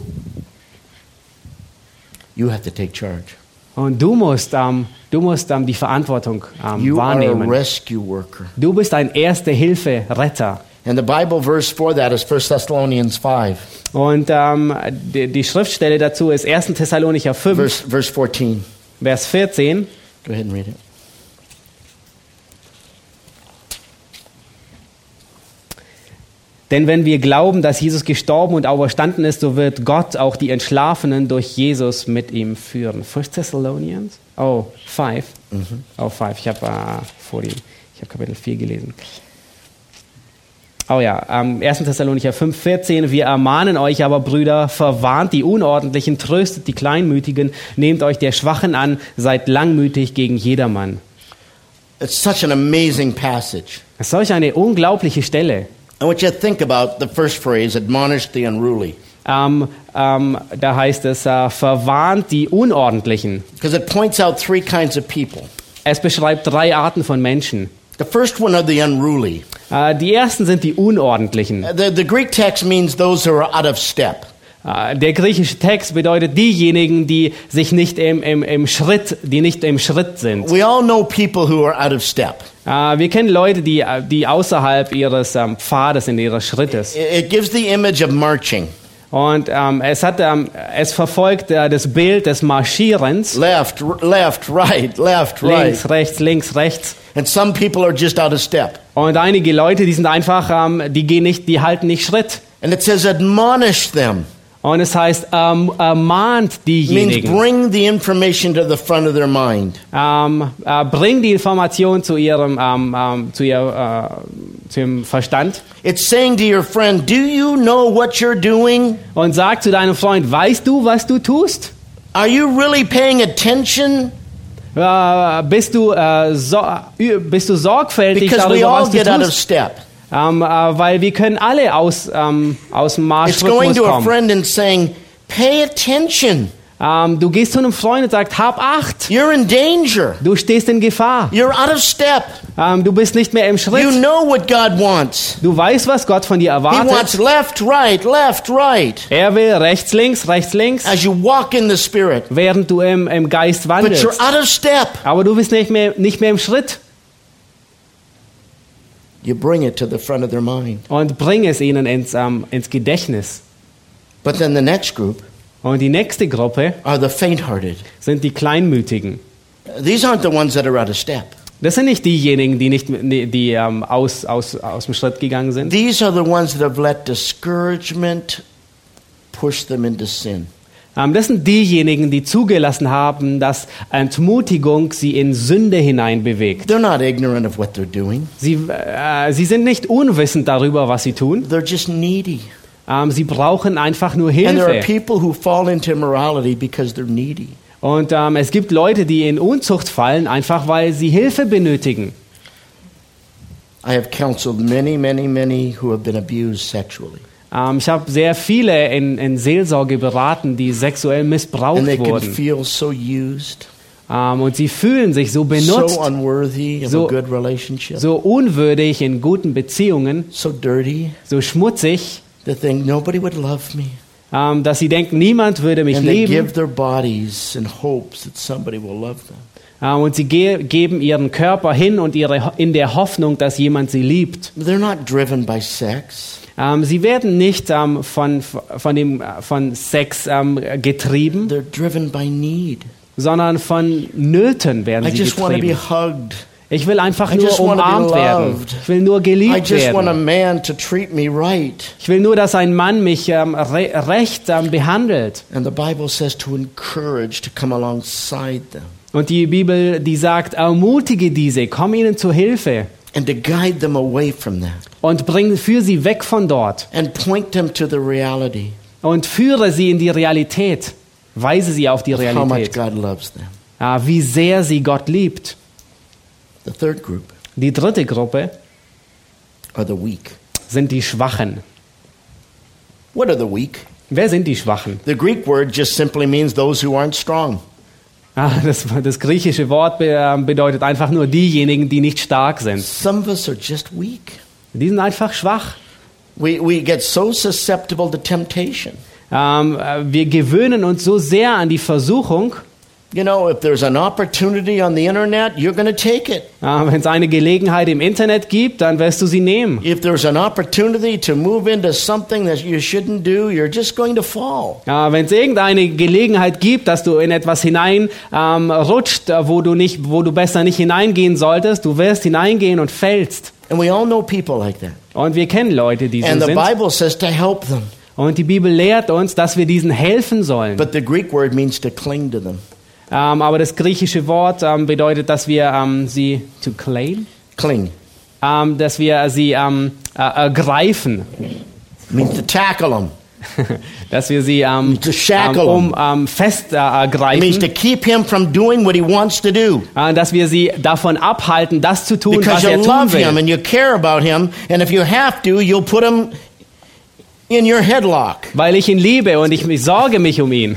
You have to take charge. Und du musst, ähm, du musst ähm, die Verantwortung You are a wahrnehmen. rescue worker. Du bist ein Erste-Hilfe-Retter. And the Bible verse for that is 1 Thessalonians 5, Und die, die Schriftstelle dazu ist 1. Thessalonicher 5, verse, verse 14. Vers 14. Go ahead and read it. Denn wenn wir glauben, dass Jesus gestorben und auferstanden ist, so wird Gott auch die Entschlafenen durch Jesus mit ihm führen. 1 Thessalonians? Oh, 5. Oh, 5. Ich habe äh, ich habe Kapitel 4 gelesen. Oh ja, ähm, 1. Thessalonicher 5, 14. Wir ermahnen euch aber, Brüder, verwarnt die Unordentlichen, tröstet die Kleinmütigen, nehmt euch der Schwachen an, seid langmütig gegen jedermann. It's such an amazing passage. Das ist solch eine unglaubliche Stelle. I want you to think about the first phrase, admonish the unruly, Ähm, ähm, da heißt es, äh, verwarnt die Unordentlichen. because it points out three kinds of people. Es beschreibt drei Arten von Menschen. The first one are the unruly. Äh, die ersten sind die Unordentlichen. Uh, The, the Greek text means those who are out of step. Äh, der griechische Text bedeutet diejenigen, die sich nicht im, im, im Schritt, die nicht im Schritt sind. We all know people who are out of step. Äh, wir kennen Leute, die, äh, die außerhalb ihres ähm, Pfades, in ihres Schrittes. It gives the image of marching Und ähm, es hat, ähm, es verfolgt äh, das Bild des Marschierens. left, left, right, left, right. Links, rechts, links, rechts. And some people are just out of step. Und einige Leute, die sind einfach, ähm, die gehen nicht, die halten nicht Schritt. And it says, admonish them. Und es heißt, ähm, ermahnt Means diejenigen. bring the information to the front of their mind. Ähm, äh, bring die Information zu ihrem, ähm, ähm, zu, ihr, äh, zu ihrem Verstand It's saying to your friend, do you know what you're doing? und sag zu deinem Freund, weißt du, was du tust? Are you really paying attention? Äh, bist, du, äh, so, bist du sorgfältig Because darüber, was du tust? Step. Ähm, äh, weil wir können alle aus, ähm, aus dem Marschrhythmus to a kommen. friend and saying, pay attention. Ähm, du gehst zu einem Freund und sagst, hab Acht, You're in danger. du stehst in Gefahr. You're out of step. Du bist nicht mehr im You Schritt. know what God wants. Du weißt, was Gott von dir He wants erwartet. left, right, left, right. Er will rechts, links, rechts, links, As you walk in the Spirit. während du im, im Geist wandelst. Aber du bist nicht mehr, nicht mehr im Schritt. You bring it to the front of their mind. Und bring es ihnen ins, ähm, ins Gedächtnis. But then the next group Und die nächste Gruppe are the faint hearted. sind die Kleinmütigen. These aren't the ones that are out of step. Das sind nicht diejenigen, die, nicht, die, die ähm, aus, aus, aus dem Schritt gegangen sind. These are the ones that have let discouragement push them into sin. Ähm, das sind diejenigen, die zugelassen haben, dass Entmutigung sie in Sünde hineinbewegt. They're not ignorant of what they're doing, Sie, äh, sie sind nicht unwissend darüber, was sie tun. they're just needy. Ähm, sie brauchen einfach nur And there are Hilfe. people who fall into immorality because they're needy. Und ähm, es gibt Leute, die in Unzucht fallen, einfach weil sie Hilfe benötigen. I have counseled many, many, many who have been abused sexually. Ähm, ich habe sehr viele in, in Seelsorge beraten, die sexuell missbraucht wurden. feel so used, Ähm, und sie fühlen sich so benutzt, so So- unwürdig in guten Beziehungen, so dirty. so schmutzig, They think nobody would love me. ähm, dass sie denken, niemand würde mich And lieben. give their bodies in hopes that somebody will love them. Und sie ge geben ihren Körper hin und ihre, in der Hoffnung, dass jemand sie liebt. They're not driven by sex. Ähm, sie werden nicht ähm, von, von, dem, äh, von Sex ähm, getrieben, They're driven by need. sondern von Nöten werden I sie just want to be getrieben. hugged. Ich will einfach I nur just wanna be umarmt werden. loved. Ich will nur I geliebt just want a werden. man to treat me right. Ich will nur, dass ein Mann mich ähm, re recht ähm, behandelt. And the Bible says to encourage, to come alongside them, Und die Bibel, die sagt, ermutige diese, komm ihnen zu Hilfe and to guide them away from that, und bring für sie weg von dort and point them to the reality und führe sie in die Realität. Weise sie auf die Realität, God loves them. ah, wie sehr sie Gott liebt. The third group Die dritte Gruppe are the weak. sind die Schwachen. What are the weak? Wer sind die Schwachen? The Greek word just simply means those who aren't strong. Ah, das, das griechische Wort ähm, bedeutet einfach nur diejenigen, die nicht stark sind. Some of us are just weak. Die sind einfach schwach. We, we get so susceptible to temptation. Ähm, äh, wir gewöhnen uns so sehr an die Versuchung, You know, if there's an opportunity on the internet, you're going to take it. äh, wenn es eine Gelegenheit im Internet gibt, dann wirst du sie nehmen. If there's an opportunity to move into something that you shouldn't do, you're just going to fall. Ja, wenn es irgendeine Gelegenheit gibt, dass du in etwas hinein ähm, rutscht, äh, wo du nicht, wo du besser nicht hineingehen solltest, du wirst hineingehen und fällst. And we all know people like that. Und wir kennen Leute, die so And the sind. Bible says to help them. Und die Bibel lehrt uns, dass wir diesen helfen sollen. But the Greek word means to cling to them. Ähm, aber das griechische Wort ähm, bedeutet, dass wir ähm, sie to claim, Cling dass wir sie äh, ergreifen, means to tackle them. dass wir sie ähm, ähm, um ähm, fest äh, do. äh, dass wir sie davon abhalten, das zu tun, was Because you er tun love him will. and you care about him. And if you have to, you'll put him in your headlock. Weil ich ihn liebe und ich, ich sorge mich um ihn.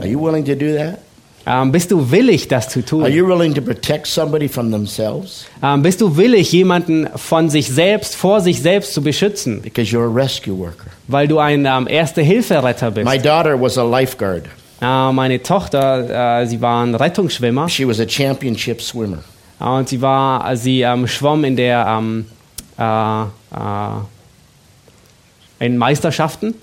Are you willing to do that? Ähm, bist du willig, das zu Are tun? you willing to protect somebody from themselves? Ähm, bist du willig, jemanden von sich selbst, vor sich selbst zu beschützen, Because you're a rescue worker. weil du ein ähm, Erste-Hilfe-Retter bist? My daughter was a lifeguard. Äh, meine Tochter, äh, sie war ein Rettungsschwimmer She was a championship swimmer. äh, und sie war, sie schwamm in der äh, äh, in Meisterschaften.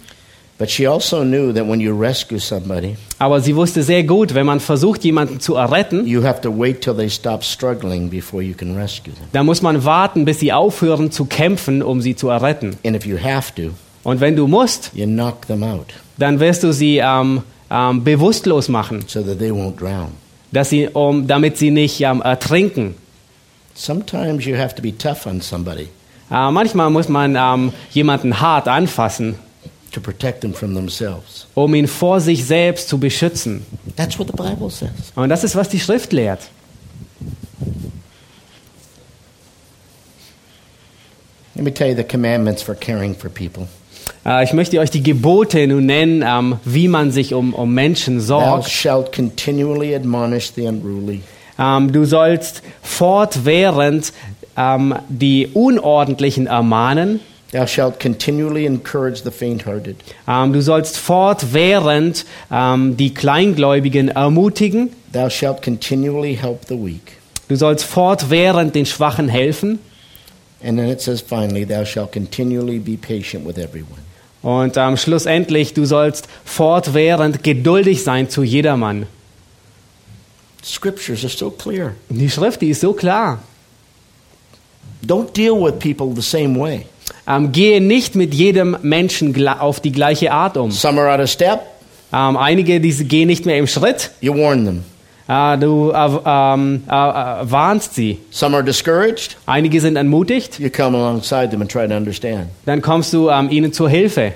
Aber sie wusste sehr gut, wenn man versucht, jemanden zu erretten, you have to wait till they stop struggling before you can rescue them. dann muss man warten, bis sie aufhören zu kämpfen, um sie zu erretten. And if you have to, Und wenn du musst, you knock them out dann wirst du sie ähm, ähm, bewusstlos machen, so that they won't drown. dass sie, um, damit sie nicht ähm, ertrinken. Sometimes you have to be tough on somebody Äh, manchmal muss man ähm, jemanden hart anfassen, to protect them from themselves. um ihn vor sich selbst zu beschützen. That's what the Bible says. Und das ist, was die Schrift lehrt. Let me tell you the commandments for caring for people. Äh, ich möchte euch die Gebote nun nennen, ähm, wie man sich um, um Menschen Thou sorgt. shalt continually admonish the unruly. Ähm, du sollst fortwährend ähm, die Unordentlichen ermahnen. Thou shalt continually encourage the faint-hearted. Ähm, du sollst fortwährend ähm, die Kleingläubigen ermutigen. Thou shalt continually help the weak. Du sollst fortwährend den Schwachen helfen. And then it says finally, thou shalt continually be patient with everyone. Und ähm, schlussendlich, du sollst fortwährend geduldig sein zu jedermann. Scriptures are so clear. Die Schrift, die ist so klar. Don't deal with people the same way. Ähm, gehe nicht mit jedem Menschen auf die gleiche Art um. Some are out of step, Ähm, einige, die gehen nicht mehr im Schritt. you warn them. Äh, du ähm, äh, äh, warnst sie. Some are discouraged, Einige sind entmutigt. you come alongside them and try to understand. Dann kommst du ähm, ihnen zur Hilfe.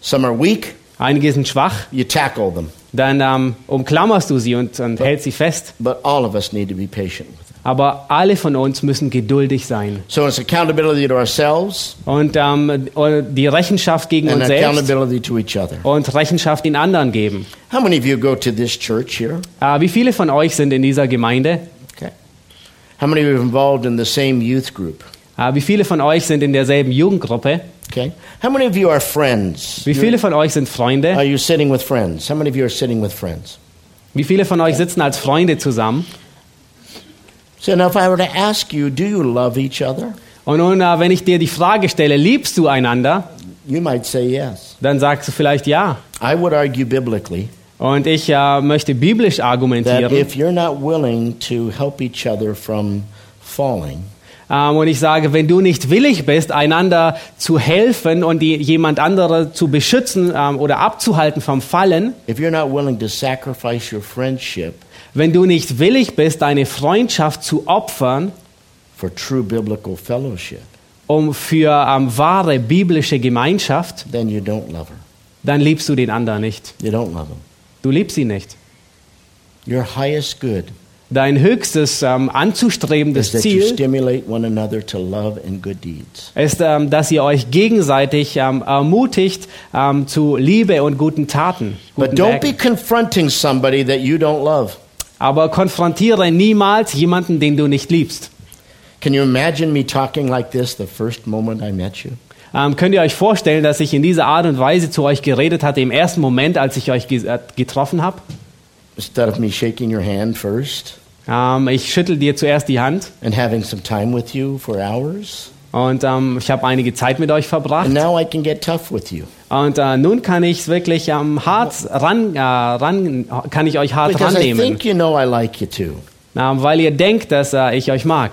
Some are weak, Einige sind schwach. you tackle them. Dann umklammerst du sie und, und hältst sie fest. But all of us need to be patient. Aber alle von uns müssen geduldig sein. So it's accountability to ourselves Und ähm, die Rechenschaft gegen uns selbst accountability to each other. und Rechenschaft den anderen geben. How many of you go to this church here? Äh, wie viele von euch sind in dieser Gemeinde? Okay. How many of you are involved in the same youth group? Äh, wie viele von euch sind in derselben Jugendgruppe? Okay. How many of you are friends? Wie viele von euch sind Are Freunde? you sitting with friends? How many of you are sitting with friends? Wie viele von euch sitzen als Freunde zusammen? So now if I were to ask you, do you love each other? Und nun, äh, wenn ich dir die Frage stelle, liebst du einander? You might say yes. Dann sagst du vielleicht ja. I would argue biblically Und ich äh, möchte biblisch that argumentieren. if you're not willing to help each other from falling, Ähm, und ich sage, wenn du nicht willig bist, einander zu helfen und die, jemand andere zu beschützen ähm, oder abzuhalten vom Fallen, if you're not willing to sacrifice your friendship wenn du nicht willig bist, deine Freundschaft zu opfern, for true biblical fellowship, um für ähm, wahre biblische Gemeinschaft, then you don't love her. dann liebst du den anderen nicht. You don't love him. Du liebst ihn nicht. Your highest good Dein höchstes ähm, anzustrebendes is Ziel stimulate one another to love and good deeds. ist, ähm, dass ihr euch gegenseitig ähm, ermutigt ähm, zu Liebe und guten Taten. But Guten don't be Werken. confronting somebody that you don't love. Aber konfrontiere niemals jemanden, den du nicht liebst. Can you imagine me talking like this the first moment I met you? Ähm, könnt ihr euch vorstellen, dass ich in dieser Art und Weise zu euch geredet hatte im ersten Moment, als ich euch äh, getroffen habe? Instead of me shaking your hand first Ähm, ich schüttel dir zuerst die Hand and having some time with you for hours, und ähm, ich habe einige Zeit mit euch verbracht. and now I can get tough with you. Und äh, nun kann ich es wirklich ähm, hart ran, äh, ran, kann ich euch hart Because I rannehmen, think you know I like you too. ähm, weil ihr denkt, dass äh, ich euch mag.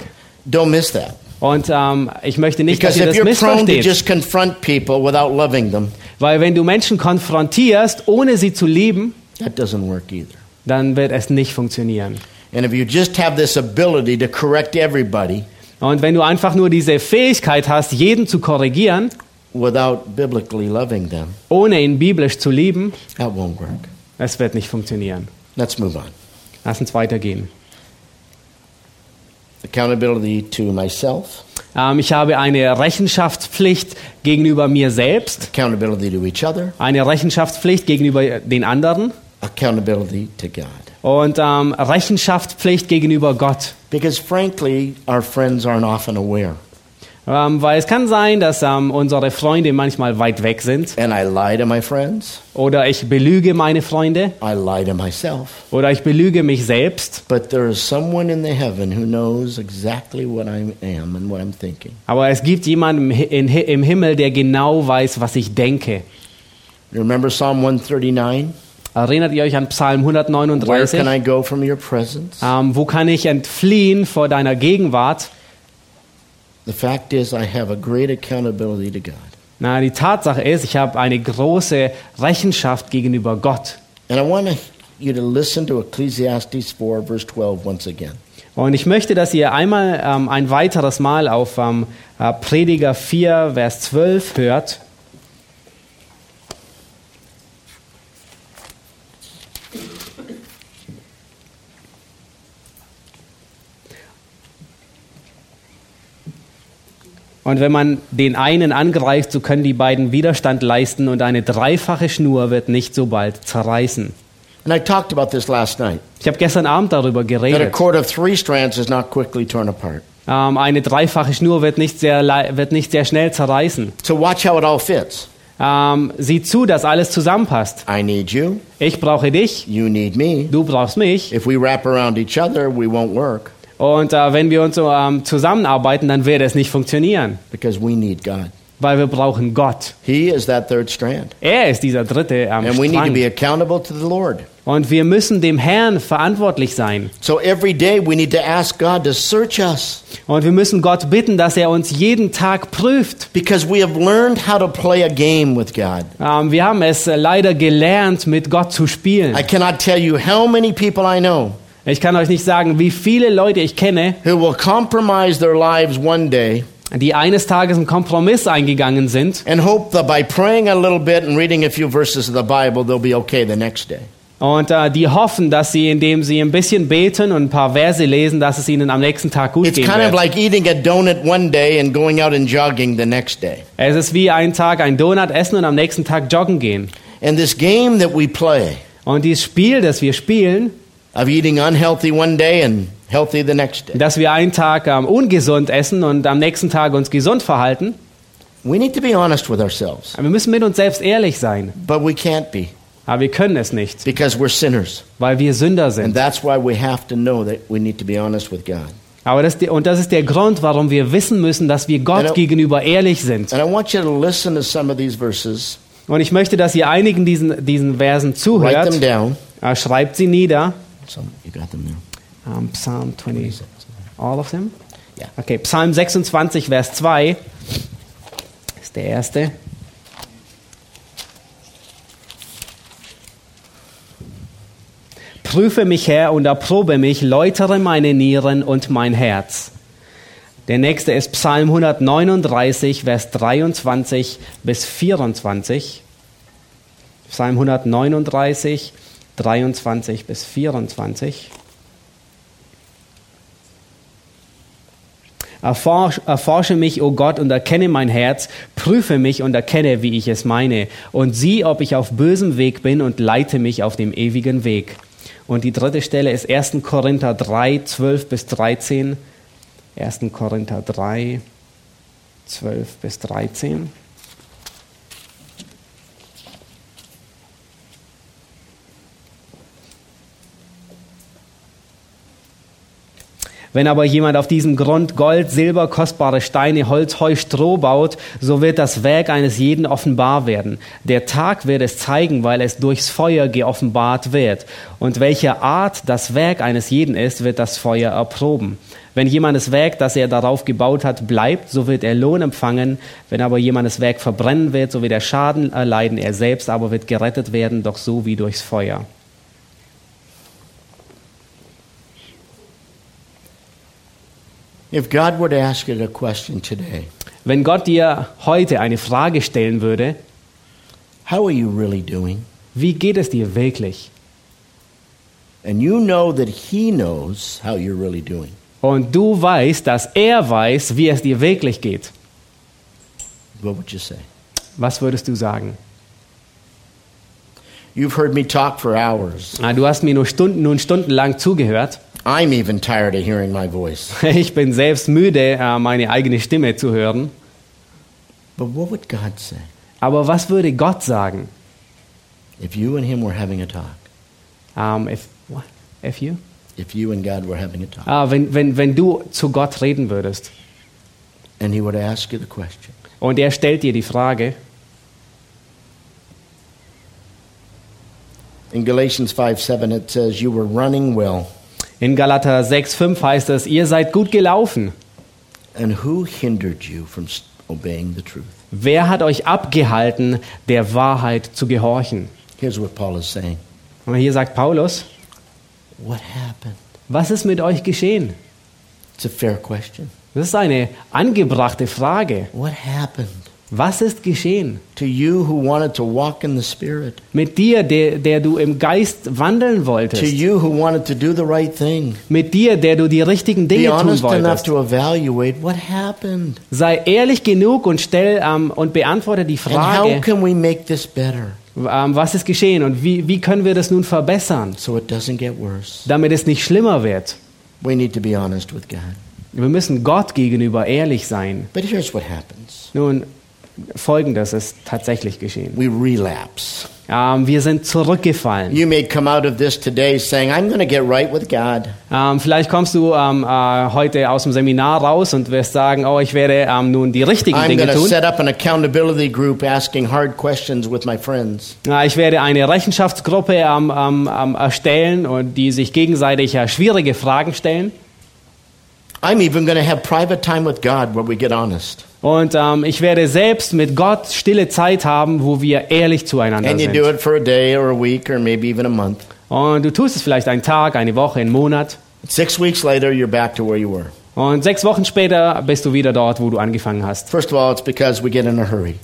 Don't miss that. Und ähm, ich möchte nicht, Because dass ihr das you're prone to missversteht. just confront people without loving them, Weil wenn du Menschen konfrontierst, ohne sie zu lieben, that doesn't work either. dann wird es nicht funktionieren. And if you just have this ability to correct everybody Und wenn du einfach nur diese Fähigkeit hast, jeden zu korrigieren, without biblically loving them, ohne ihn biblisch zu lieben, that won't work. es wird nicht funktionieren. Let's move on. Lass uns weitergehen. Accountability to myself, Ähm, ich habe eine Rechenschaftspflicht gegenüber mir selbst, accountability to each other, eine Rechenschaftspflicht gegenüber den anderen accountability to God. und ähm, Rechenschaftspflicht gegenüber Gott. Because frankly, our friends aren't often aware. Ähm, weil es kann sein, dass ähm, unsere Freunde manchmal weit weg sind And I lie to my friends, oder ich belüge meine Freunde I lie to myself. oder ich belüge mich selbst. But there is someone in the heaven who knows exactly what I am and what I'm thinking. Aber es gibt jemanden im im Himmel, der genau weiß, was ich denke. You remember Psalm 139? Erinnert ihr euch an Psalm Where 139? can I go from your presence? Ähm, wo kann ich entfliehen vor deiner Gegenwart? The fact is, I have a great accountability to God. Na, die Tatsache ist, ich habe eine große Rechenschaft gegenüber Gott. And I want you to listen to Ecclesiastes 4, verse 12, once again. Und ich möchte, dass ihr einmal ähm, ein weiteres Mal auf ähm, äh, Prediger 4, Vers 12 hört. Und wenn man den einen angreift, so können die beiden Widerstand leisten und eine dreifache Schnur wird nicht so bald zerreißen. And I talked about this last night. Ich habe gestern Abend darüber That a geredet. cord of three strands is not quickly torn apart. Ähm, eine dreifache Schnur wird nicht, sehr, wird nicht sehr schnell zerreißen. So watch how it all fits. Ähm, sieh zu, dass alles zusammenpasst. I need you. Ich brauche dich, You need me. du brauchst mich. If we wrap around each other, we won't work Und äh, wenn wir uns ähm, zusammenarbeiten, dann wird es nicht funktionieren, because we need God. weil wir brauchen Gott. He is that third strand. Er ist dieser dritte ähm, And we need to Strang. be accountable to the Lord. Und wir müssen dem Herrn verantwortlich sein. So every day we need to ask God to search us Und wir müssen Gott bitten, dass er uns jeden Tag prüft. because we have learned how to play a game with God. Ähm, wir haben es äh, leider gelernt, mit Gott zu spielen. I cannot tell you how many people I know Ich kann euch nicht sagen, wie viele Leute ich kenne, who will compromise their lives one day die eines Tages einen Kompromiss eingegangen sind and hope that by praying a little bit and reading a few verses of the Bible, they'll be okay the next day. und äh, die hoffen, dass sie, indem sie ein bisschen beten und ein paar Verse lesen, dass es ihnen am nächsten Tag gut It's gehen kind of wird. like eating a donut one day and going out and jogging the next day. Es ist wie ein Tag ein Donut essen und am nächsten Tag joggen gehen. And this game that we play Und dieses Spiel, das wir spielen, of eating unhealthy one day and healthy the next day, dass wir einen Tag ähm, ungesund essen und am nächsten Tag uns gesund verhalten, we need to be honest with ourselves. wir müssen mit uns selbst ehrlich sein. But we can't be Aber wir können es nicht, because we're sinners. weil wir Sünder And sind. that's why we have to know that we need to be honest with God. Aber das, und das ist der Grund, warum wir wissen müssen, dass wir Gott gegenüber ehrlich sind. And I want you to listen to some of these verses, Und ich möchte, dass ihr einigen diesen, diesen Versen write them zuhört. down. Äh, Schreibt sie nieder. Some, you got them now. Ähm, Psalm 20. All of them? Ja. Okay, Psalm 26, Vers 2 ist der erste. Prüfe mich, Herr, und erprobe mich, läutere meine Nieren und mein Herz. Der nächste ist Psalm 139, Vers 23 bis 24. Psalm 139, 23 bis 24. Erforsch, erforsche mich, o Gott, und erkenne mein Herz, prüfe mich und erkenne, wie ich es meine, und sieh, ob ich auf bösem Weg bin und leite mich auf dem ewigen Weg. Und die dritte Stelle ist 1. Korinther 3, 12 bis 13. 1. Korinther 3, 12 bis 13. Wenn aber jemand auf diesem Grund Gold, Silber, kostbare Steine, Holz, Heu, Stroh baut, so wird das Werk eines jeden offenbar werden. Der Tag wird es zeigen, weil es durchs Feuer geoffenbart wird. Und welche Art das Werk eines jeden ist, wird das Feuer erproben. Wenn jemandes Werk, das er darauf gebaut hat, bleibt, so wird er Lohn empfangen. Wenn aber jemandes Werk verbrennen wird, so wird er Schaden erleiden. Er selbst aber wird gerettet werden, doch so wie durchs Feuer. If God were to ask you a question today, Wenn Gott dir heute eine Frage stellen würde, how are you really doing? wie geht es dir wirklich? And you know that He knows how you're really doing. Und du weißt, dass er weiß, wie es dir wirklich geht. What would you say? Was würdest du sagen? You've heard me talk for hours. Ah, Du hast mir nur, Stunden, nun stundenlang zugehört. I'm even tired of hearing my voice. Ich bin selbst müde, äh, meine eigene Stimme zu hören. But what would God say Aber was würde Gott sagen? if you and Him were having a talk? Um, if, what? if you? If you and God were having a talk? Ah, wenn, wenn, wenn du zu Gott reden würdest And He would ask you the question und er stellt dir die Frage, In Galatians 5 7, it says, You were running well. In Galater 6,5 heißt es, ihr seid gut gelaufen. And who hindered you from obeying the truth? Wer hat euch abgehalten, der Wahrheit zu gehorchen? Here's what Paul is saying Und hier sagt Paulus, What happened? was ist mit euch geschehen? It's a fair question. Das ist eine angebrachte Frage. What happened? Was ist geschehen? To you who wanted to walk in the Spirit. Mit dir, der, der du im Geist wandeln wolltest. right. Mit dir, der du die richtigen Dinge tun wolltest. Sei ehrlich genug und stell ähm, und beantworte die Frage, can we make this better ähm, was ist geschehen und wie, wie können wir das nun verbessern, so it doesn't get worse? damit es nicht schlimmer wird. We need to be honest with God. Wir müssen Gott gegenüber ehrlich sein. But here's what happens Nun, folgendes ist tatsächlich geschehen. we relapse. Ähm, wir sind zurückgefallen. You may come out of this today saying, I'm going to get right with God. Ähm, vielleicht kommst du ähm, äh, heute aus dem Seminar raus und wirst sagen, oh, ich werde nun die richtigen I'm Dinge tun. set up an accountability group asking hard questions with my friends. Ja, ich werde eine Rechenschaftsgruppe erstellen, und die sich gegenseitig schwierige Fragen stellen. I'm even going to have private time with God where we get honest. Und ähm, ich werde selbst mit Gott stille Zeit haben, wo wir ehrlich zueinander And you sind. do it for a day or a week or maybe even a month. Und du tust es vielleicht einen Tag, eine Woche, einen Monat. Six weeks later, you're back to where you were. Und sechs Wochen später bist du wieder dort, wo du angefangen hast. First of all, it's because we get in a hurry.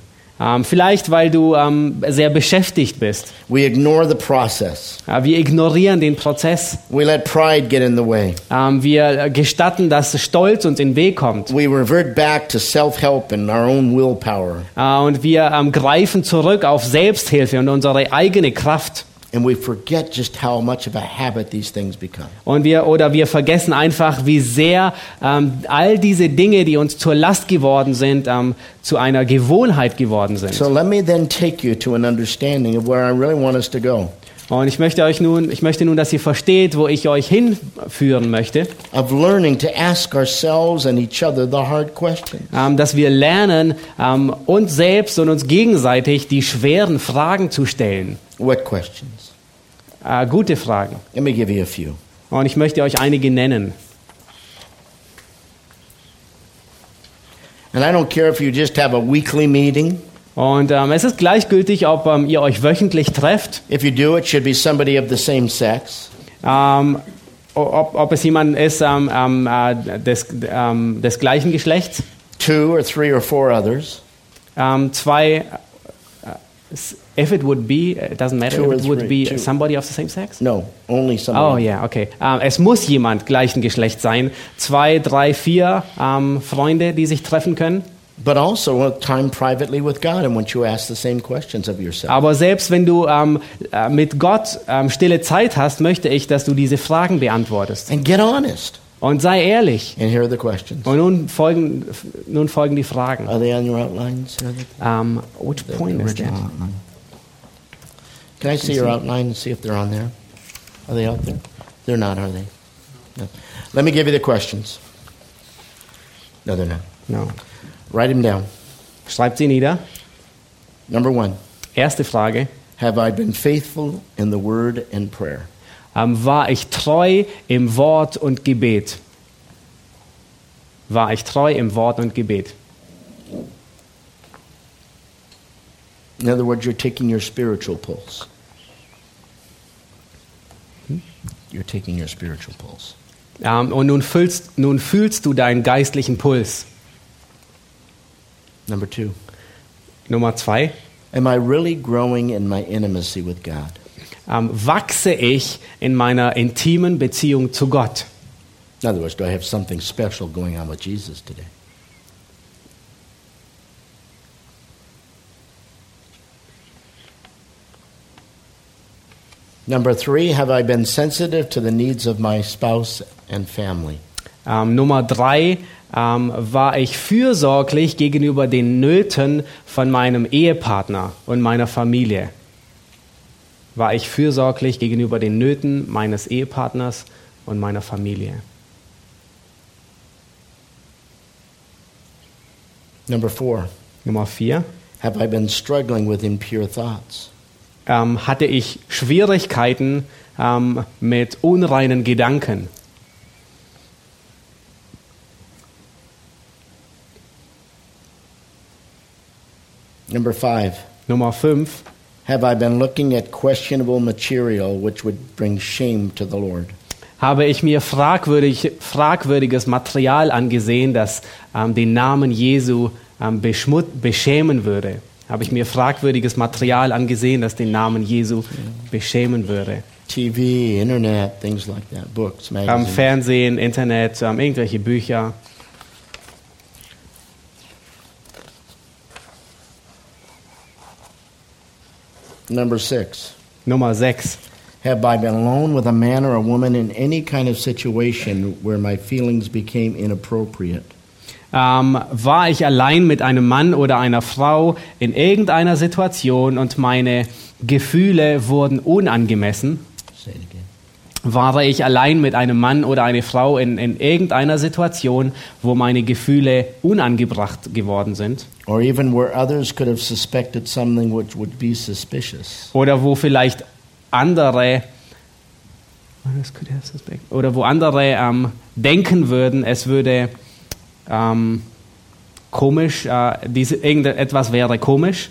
Ähm, vielleicht, weil du ähm, sehr beschäftigt bist. We ignore the process. Äh, wir ignorieren den Prozess. We let pride get in the way. Ähm, wir gestatten, dass Stolz uns in den Weg kommt. We revert back to self help and our own willpower. Äh, und wir greifen zurück auf Selbsthilfe und unsere eigene Kraft. And we forget just how much of a habit these things become. Und wir, oder wir vergessen einfach, wie sehr ähm, all diese Dinge, die uns zur Last geworden sind, ähm, zu einer Gewohnheit geworden sind. So let me then take you to an understanding of where I really want us to go. Und ich möchte euch nun, ich möchte nun, dass ihr versteht, wo ich euch hinführen möchte, Of learning to ask ourselves and each other the hard questions. ähm, dass wir lernen, ähm, uns selbst und uns gegenseitig die schweren Fragen zu stellen. What questions? Äh, gute Fragen. Let me give you a few. Und ich möchte euch einige nennen. And I don't care if you just have a weekly meeting. Und ähm, es ist gleichgültig, ob ähm, ihr euch wöchentlich trefft, If you do, it should be somebody of the same sex. ähm, ob, ob es jemand ist ähm, ähm, äh, des, ähm, des gleichen Geschlechts, Two or three or four others. zwei, if it would be, it doesn't matter, Two if it would three, be two. somebody of the same sex. No, only Oh somebody. ja, okay. Ähm, es muss jemand gleichen Geschlechts sein. Zwei, drei, vier ähm, Freunde, die sich treffen können. But also a time privately with God and once you ask the same questions of yourself. Aber selbst wenn du ähm, äh, mit Gott ähm, stille Zeit hast, möchte ich, dass du diese Fragen beantwortest. And get honest. Und sei ehrlich. And here are the questions. Und nun folgen, nun folgen die Fragen. Are they on your outlines? Um, which the point is that? outline? Can I see your outline and see if they're on there? Are they out there? They're not, are they? No. Let me give you the questions. No, they're not. No. Write them down. Schreibt sie nieder. Number one Erste Frage. Have I been faithful in the word and prayer? Ähm, war ich treu im Wort und Gebet? War ich treu im Wort und Gebet? In other words, you're taking your spiritual pulse. You're taking your spiritual pulse. Ähm, und nun fühlst, nun fühlst du deinen geistlichen Puls. Number two, Nummer zwei. am I really growing in my intimacy with God? Ähm, wachse ich in meiner intimen Beziehung zu Gott? In other words, do I have something special going on with Jesus today? Number three, have I been sensitive to the needs of my spouse and family? Ähm, Nummer drei, ähm, war ich fürsorglich gegenüber den Nöten von meinem Ehepartner und meiner Familie? War ich fürsorglich gegenüber den Nöten meines Ehepartners und meiner Familie? Number four, Nummer vier, have I been struggling with impure thoughts? ähm, hatte ich Schwierigkeiten ähm, mit unreinen Gedanken? Number five, Nummer fünf, have I been looking at questionable material which would bring shame to the Lord? habe ich mir fragwürdig, fragwürdiges Material angesehen, das ähm, den Namen Jesu ähm, beschmut beschämen würde. Habe ich mir fragwürdiges Material angesehen, das den Namen Jesu beschämen würde. TV, internet, things like that, books, Ähm, magazines. Fernsehen, Internet, ähm, irgendwelche Bücher. Number six. Nummer 6. Have I been alone with a man or a woman in any kind of situation where my feelings became inappropriate? Ähm, war ich allein mit einem Mann oder einer Frau in irgendeiner Situation und meine Gefühle wurden unangemessen? Say it again. War ich allein mit einem Mann oder einer Frau in, in irgendeiner Situation, wo meine Gefühle unangebracht geworden sind? Or even where others could have suspected something which would be suspicious. Oder wo vielleicht andere oder wo andere ähm, denken würden, es würde ähm, komisch, äh, diese, irgendetwas wäre komisch,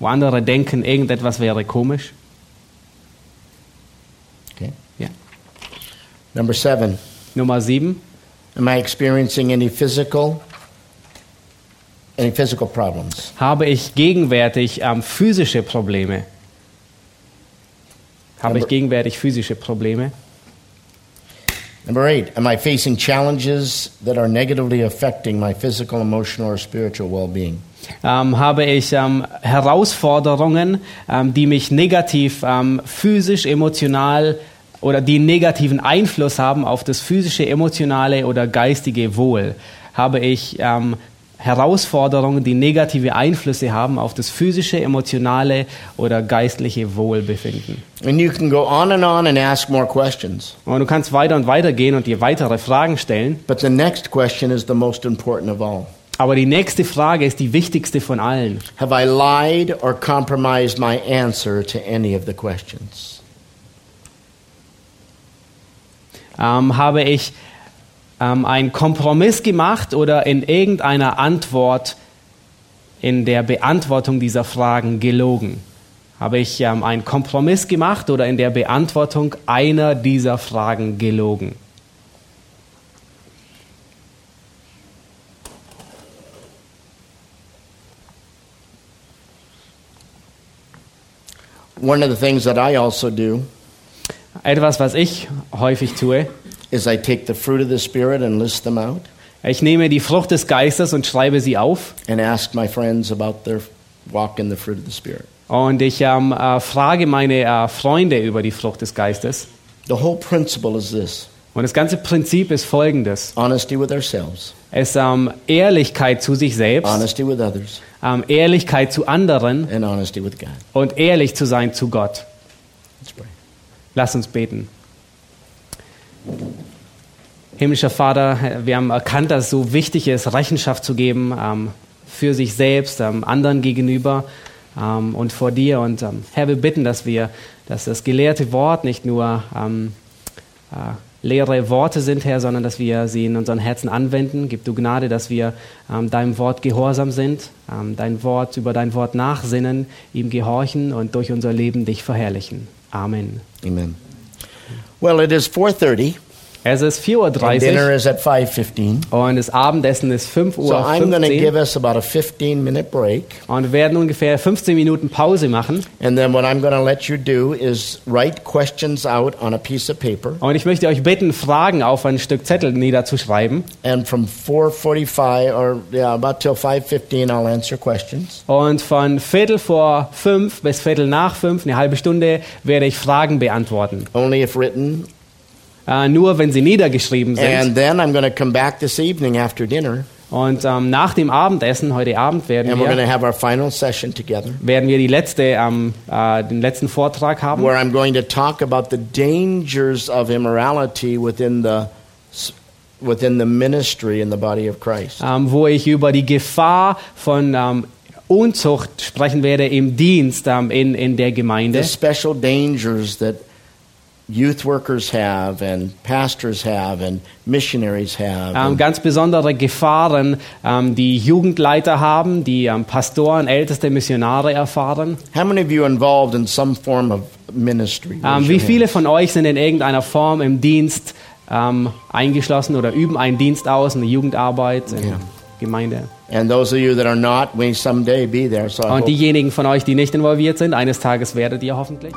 wo andere denken, irgendetwas wäre komisch. Okay. Ja. Number seven. Nummer sieben. Am I experiencing any physical any physical problems? Habe ich gegenwärtig ähm, physische Probleme? Habe ich Aber- gegenwärtig physische Probleme? Number eight. Am I facing challenges that are negatively affecting my physical, emotional, or spiritual well-being? ähm, habe ich ähm, Herausforderungen, ähm, die mich negativ ähm, physisch, emotional oder die negativen Einfluss haben auf das physische, emotionale oder geistige Wohl. Habe ich ähm, Herausforderungen, die negative Einflüsse haben auf das physische, emotionale oder geistliche Wohlbefinden. And you can go on and on and ask more questions. Und du kannst weiter und weiter gehen und dir weitere Fragen stellen. But the next question is the most important of all. Aber die nächste Frage ist die wichtigste von allen. Have I lied or compromised my answer to any of the questions? Ähm, habe ich ähm, einen Kompromiss gemacht oder in irgendeiner Antwort, in der Beantwortung dieser Fragen gelogen? Habe ich ähm, einen Kompromiss gemacht oder in der Beantwortung einer dieser Fragen gelogen? One of the things that I also do Etwas, was ich häufig tue. is I take the fruit of the Spirit and list them out Ich nehme die Frucht des Geistes und schreibe sie auf. and ask my friends about their walk in the fruit of the Spirit. Und ich ähm, äh, frage meine äh, Freunde über die Frucht des Geistes. The whole principle is this Und das ganze Prinzip ist folgendes. honesty with ourselves, Es ähm, Ehrlichkeit zu sich selbst, honesty with others, ähm, Ehrlichkeit zu anderen and honesty with God. und ehrlich zu sein zu Gott. Let's pray. Lass uns beten. Himmlischer Vater, wir haben erkannt, dass es so wichtig ist, Rechenschaft zu geben ähm, für sich selbst, ähm, anderen gegenüber ähm, und vor dir. Und ähm, Herr, wir bitten, dass wir, dass das gelehrte Wort nicht nur ähm, äh, leere Worte sind, Herr, sondern dass wir sie in unseren Herzen anwenden. Gib du Gnade, dass wir ähm, deinem Wort gehorsam sind, dein Wort über dein Wort nachsinnen, ihm gehorchen und durch unser Leben dich verherrlichen. Amen. Amen. Well, it is 4:30 Es ist and dinner 4.30 is at 5:15. Uhr und das Abendessen ist 5 So Uhr I'm going to give 15 us about a 15 minute break. und wir werden ungefähr 15 Minuten Pause machen. And then what I'm going to let you do is write questions out on a piece of paper. Und ich möchte euch bitten, Fragen auf ein Stück Zettel niederzuschreiben. And from 4:45 or yeah, about till 5:15 I'll answer questions. Und von Viertel vor fünf bis Viertel nach fünf, eine halbe Stunde, werde ich Fragen beantworten. Only if written. Äh, nur wenn sie niedergeschrieben sind. And then I'm going to come back this evening after dinner Und ähm, nach dem Abendessen, heute Abend, werden and wir, to have our final session together werden wir die letzte, ähm, äh, den letzten Vortrag haben. where I'm going to talk about the dangers of immorality within the within the ministry in the body of Christ. ähm, wo ich über die Gefahr von ähm, Unzucht sprechen werde im Dienst ähm, in, in der Gemeinde. The special dangers that youth workers have and pastors have and missionaries have. Ähm, ganz besondere Gefahren, ähm, die Jugendleiter haben, die ähm, Pastoren, älteste Missionare erfahren. How many of you are involved in some form of ministry? Ähm, wie viele von euch sind in irgendeiner Form im Dienst ähm, eingeschlossen oder üben einen Dienst aus, eine Jugendarbeit? Yeah. Gemeinde. And those of you that are not, may someday be there. So I Und diejenigen von euch, die nicht involviert sind, eines Tages werdet ihr hoffentlich.